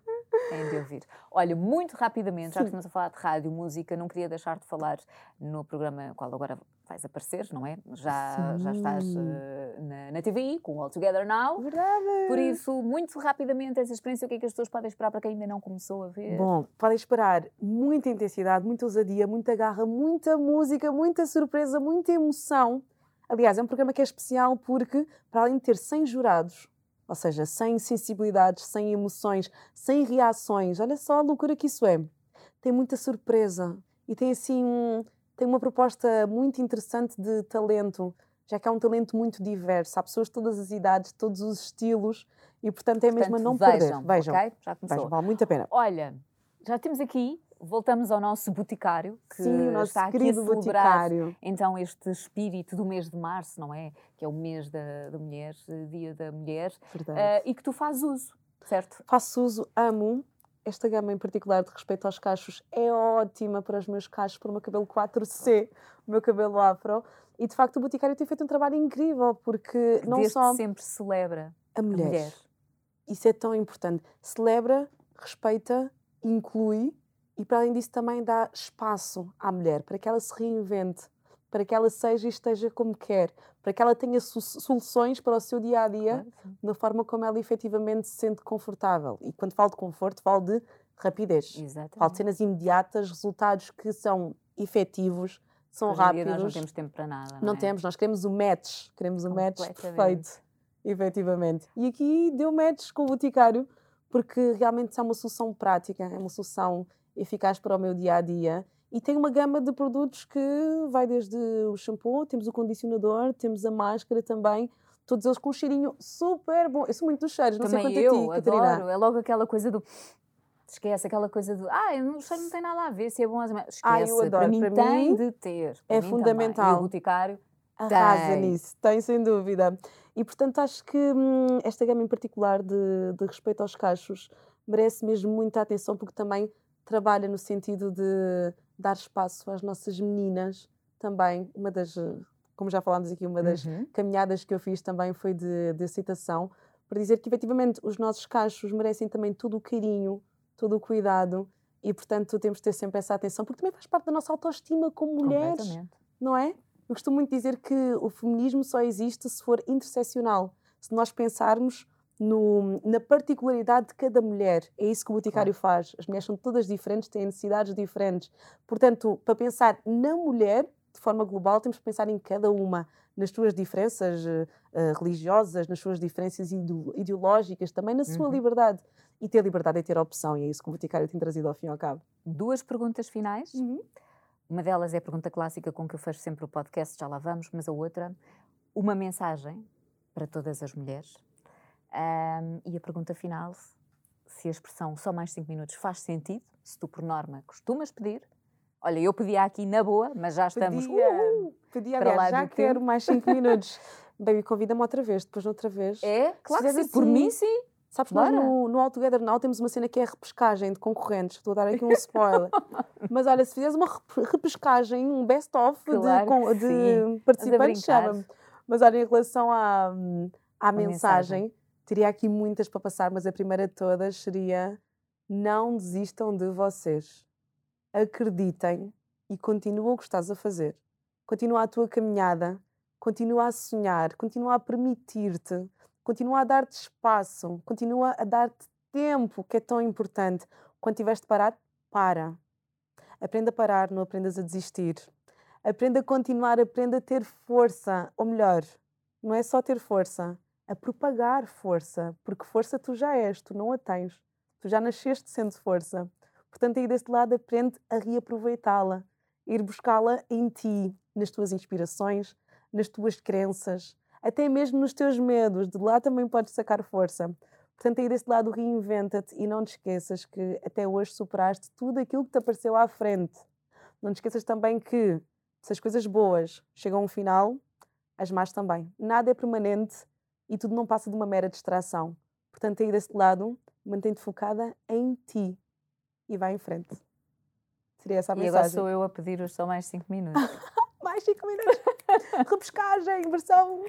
Têm de ouvir. Olha, muito rapidamente, já que estamos a falar de rádio, música, não queria deixar de falar no programa qual agora vais aparecer, não é? Já, já estás eh, na, na TVI, com o All Together Now. Verdade. Por isso, muito rapidamente, essa experiência, o que é que as pessoas podem esperar para quem ainda não começou a ver? Bom, podem esperar muita intensidade, muita ousadia, muita garra, muita música, muita surpresa, muita emoção. Aliás, é um programa que é especial porque, para além de ter 100 jurados, ou seja, sem sensibilidades, sem emoções, sem reações, olha só a loucura que isso é. tem muita surpresa e tem assim um, tem uma proposta muito interessante de talento, já que é um talento muito diverso. Há pessoas de todas as idades, de todos os estilos e, portanto, é mesmo a não vejam, perder. Vejam, okay? já começou. Vejam, vale muito a pena. Olha, já temos aqui, voltamos ao nosso boticário, que Sim, o nosso está aqui a celebrar boticário. então este espírito do mês de março, não é? Que é o mês da, da mulher, Dia da Mulher, eh, e que tu fazes uso, certo? Faço uso, amo. Esta gama em particular de respeito aos cachos é ótima para os meus cachos, para o meu cabelo 4C, o meu cabelo afro. E de facto o Boticário tem feito um trabalho incrível, porque não Desde só sempre celebra a a mulher. mulher. Isso é tão importante. Celebra, respeita, inclui e, para além disso, também dá espaço à mulher para que ela se reinvente, para que ela seja e esteja como quer, para que ela tenha so- soluções para o seu dia a dia Claro, da forma como ela efetivamente se sente confortável. E quando falo de conforto, falo de rapidez. Falo de Exatamente. cenas imediatas, resultados que são efetivos, são Hoje em dia rápidos. nós não temos tempo para nada. Não, Não é? temos, nós queremos o match, queremos o match perfeito, efetivamente. E aqui deu match com o Boticário, porque realmente é uma solução prática, é uma solução eficaz para o meu dia a dia. E tem uma gama de produtos que vai desde o shampoo, temos o condicionador, temos a máscara também, todos eles com um cheirinho super bom. Eu sou muito dos cheiros, não Também sei quanto eu a ti, Catarina. adoro. É logo aquela coisa do. Esquece aquela coisa do. Ah, o cheiro não tem nada a ver se é bom ou se é mau." Esquece. Ah, eu Para adoro. mim Para tem mim, de ter. é Para. E fundamental. o boticário. Arrasa Tem. nisso, tem sem dúvida. E portanto acho que hum, esta gama em particular de, de respeito aos cachos merece mesmo muita atenção porque também trabalha no sentido de dar espaço às nossas meninas também. Uma das, como já falámos aqui, uma das Uhum. caminhadas que eu fiz também foi de, de aceitação para dizer que efetivamente os nossos cachos merecem também todo o carinho, todo o cuidado e portanto temos de ter sempre essa atenção porque também faz parte da nossa autoestima como mulheres não é? Eu costumo muito dizer que o feminismo só existe se for interseccional. Se nós pensarmos no- na particularidade de cada mulher. É isso que o Boticário faz. As mulheres são todas diferentes, têm necessidades diferentes. Portanto, para pensar na mulher, de forma global, temos que pensar em cada uma, nas suas diferenças eh, religiosas, nas suas diferenças ideo- ideológicas, também na sua Uhum. liberdade. E ter liberdade é ter opção, e é isso que o Boticário tem trazido ao fim e ao cabo. Duas perguntas finais. Uma delas é a pergunta clássica com que eu fecho sempre o podcast, já lá vamos, mas a outra, uma mensagem para todas as mulheres. Ahm, e a pergunta final, se a expressão só mais 5 minutos faz sentido, se tu, por norma, costumas pedir. Olha, eu pedia aqui na boa, mas já estamos. Pedia, Uhul! pedia para aliás, já quero tempo. mais 5 minutos. Baby, convida-me outra vez, depois outra vez. É, claro que sim. Por assim, mim, sim. Sabes, nós bora. no, no All Together Now temos uma cena que é a repescagem de concorrentes. Estou a dar aqui um spoiler. Mas olha, se fizeres uma rep- repescagem, um best-of Claro de, de participantes, chama-me. Mas olha, em relação à, à mensagem. mensagem, teria aqui muitas para passar, mas a primeira de todas seria: não desistam de vocês. Acreditem e continua o que estás a fazer. Continua a tua caminhada, continua a sonhar, continua a permitir-te, continua a dar-te espaço, continua a dar-te tempo, que é tão importante. Quando tiveres de parar, para. Aprenda a parar, não aprendas a desistir. Aprenda a continuar, aprenda a ter força. Ou melhor, não é só ter força, a propagar força, porque força tu já és, tu não a tens. Tu já nasceste sendo força. Portanto, aí desse lado aprende a reaproveitá-la, ir buscá-la em ti, nas tuas inspirações, nas tuas crenças, até mesmo nos teus medos. De lá também podes sacar força. Portanto, aí desse lado reinventa-te e não te esqueças que até hoje superaste tudo aquilo que te apareceu à frente. Não te esqueças também que se as coisas boas chegam a um final, as más também. Nada é permanente e tudo não passa de uma mera distração. Portanto, aí desse lado, mantém-te focada em ti e vai em frente. Seria essa a E agora mensagem. sou eu a pedir os só mais 5 minutos. Mais 5 minutos. Repescagem, versão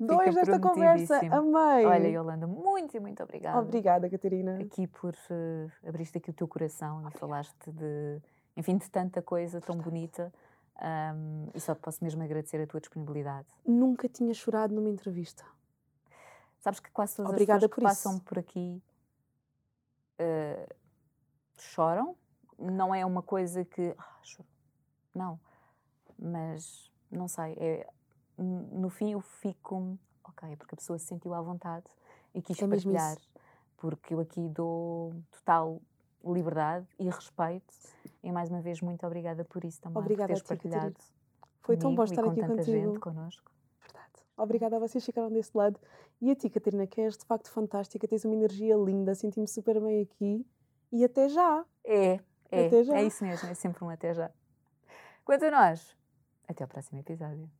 2 desta conversa. Amei. Olha, Yolanda, muito e muito obrigada. Obrigada, Catarina. Aqui por eh, abriste aqui o teu coração e falaste de, enfim, de tanta coisa tão bonita. ahm, e só te posso mesmo agradecer a tua disponibilidade. Nunca tinha chorado numa entrevista. Sabes que quase todas Obrigada as pessoas que por passam isso. por aqui eh, choram. Não é uma coisa que. Ah, choro. Não. Mas, não sei. É, no fim eu fico. Ok, é porque a pessoa se sentiu à vontade e quis É isso. partilhar. Porque eu aqui dou total liberdade e respeito. E mais uma vez, muito obrigada por isso também, Obrigada por teres a ti, partilhado. Foi tão bom estar com aqui tanta contigo. gente connosco. Obrigada a vocês que ficaram desse lado. E a ti, Catarina, que és de facto fantástica, tens uma energia linda, senti-me super bem aqui. E até já! É, é, Até já. é isso mesmo, é sempre um até já. Quanto a nós, até ao próximo episódio.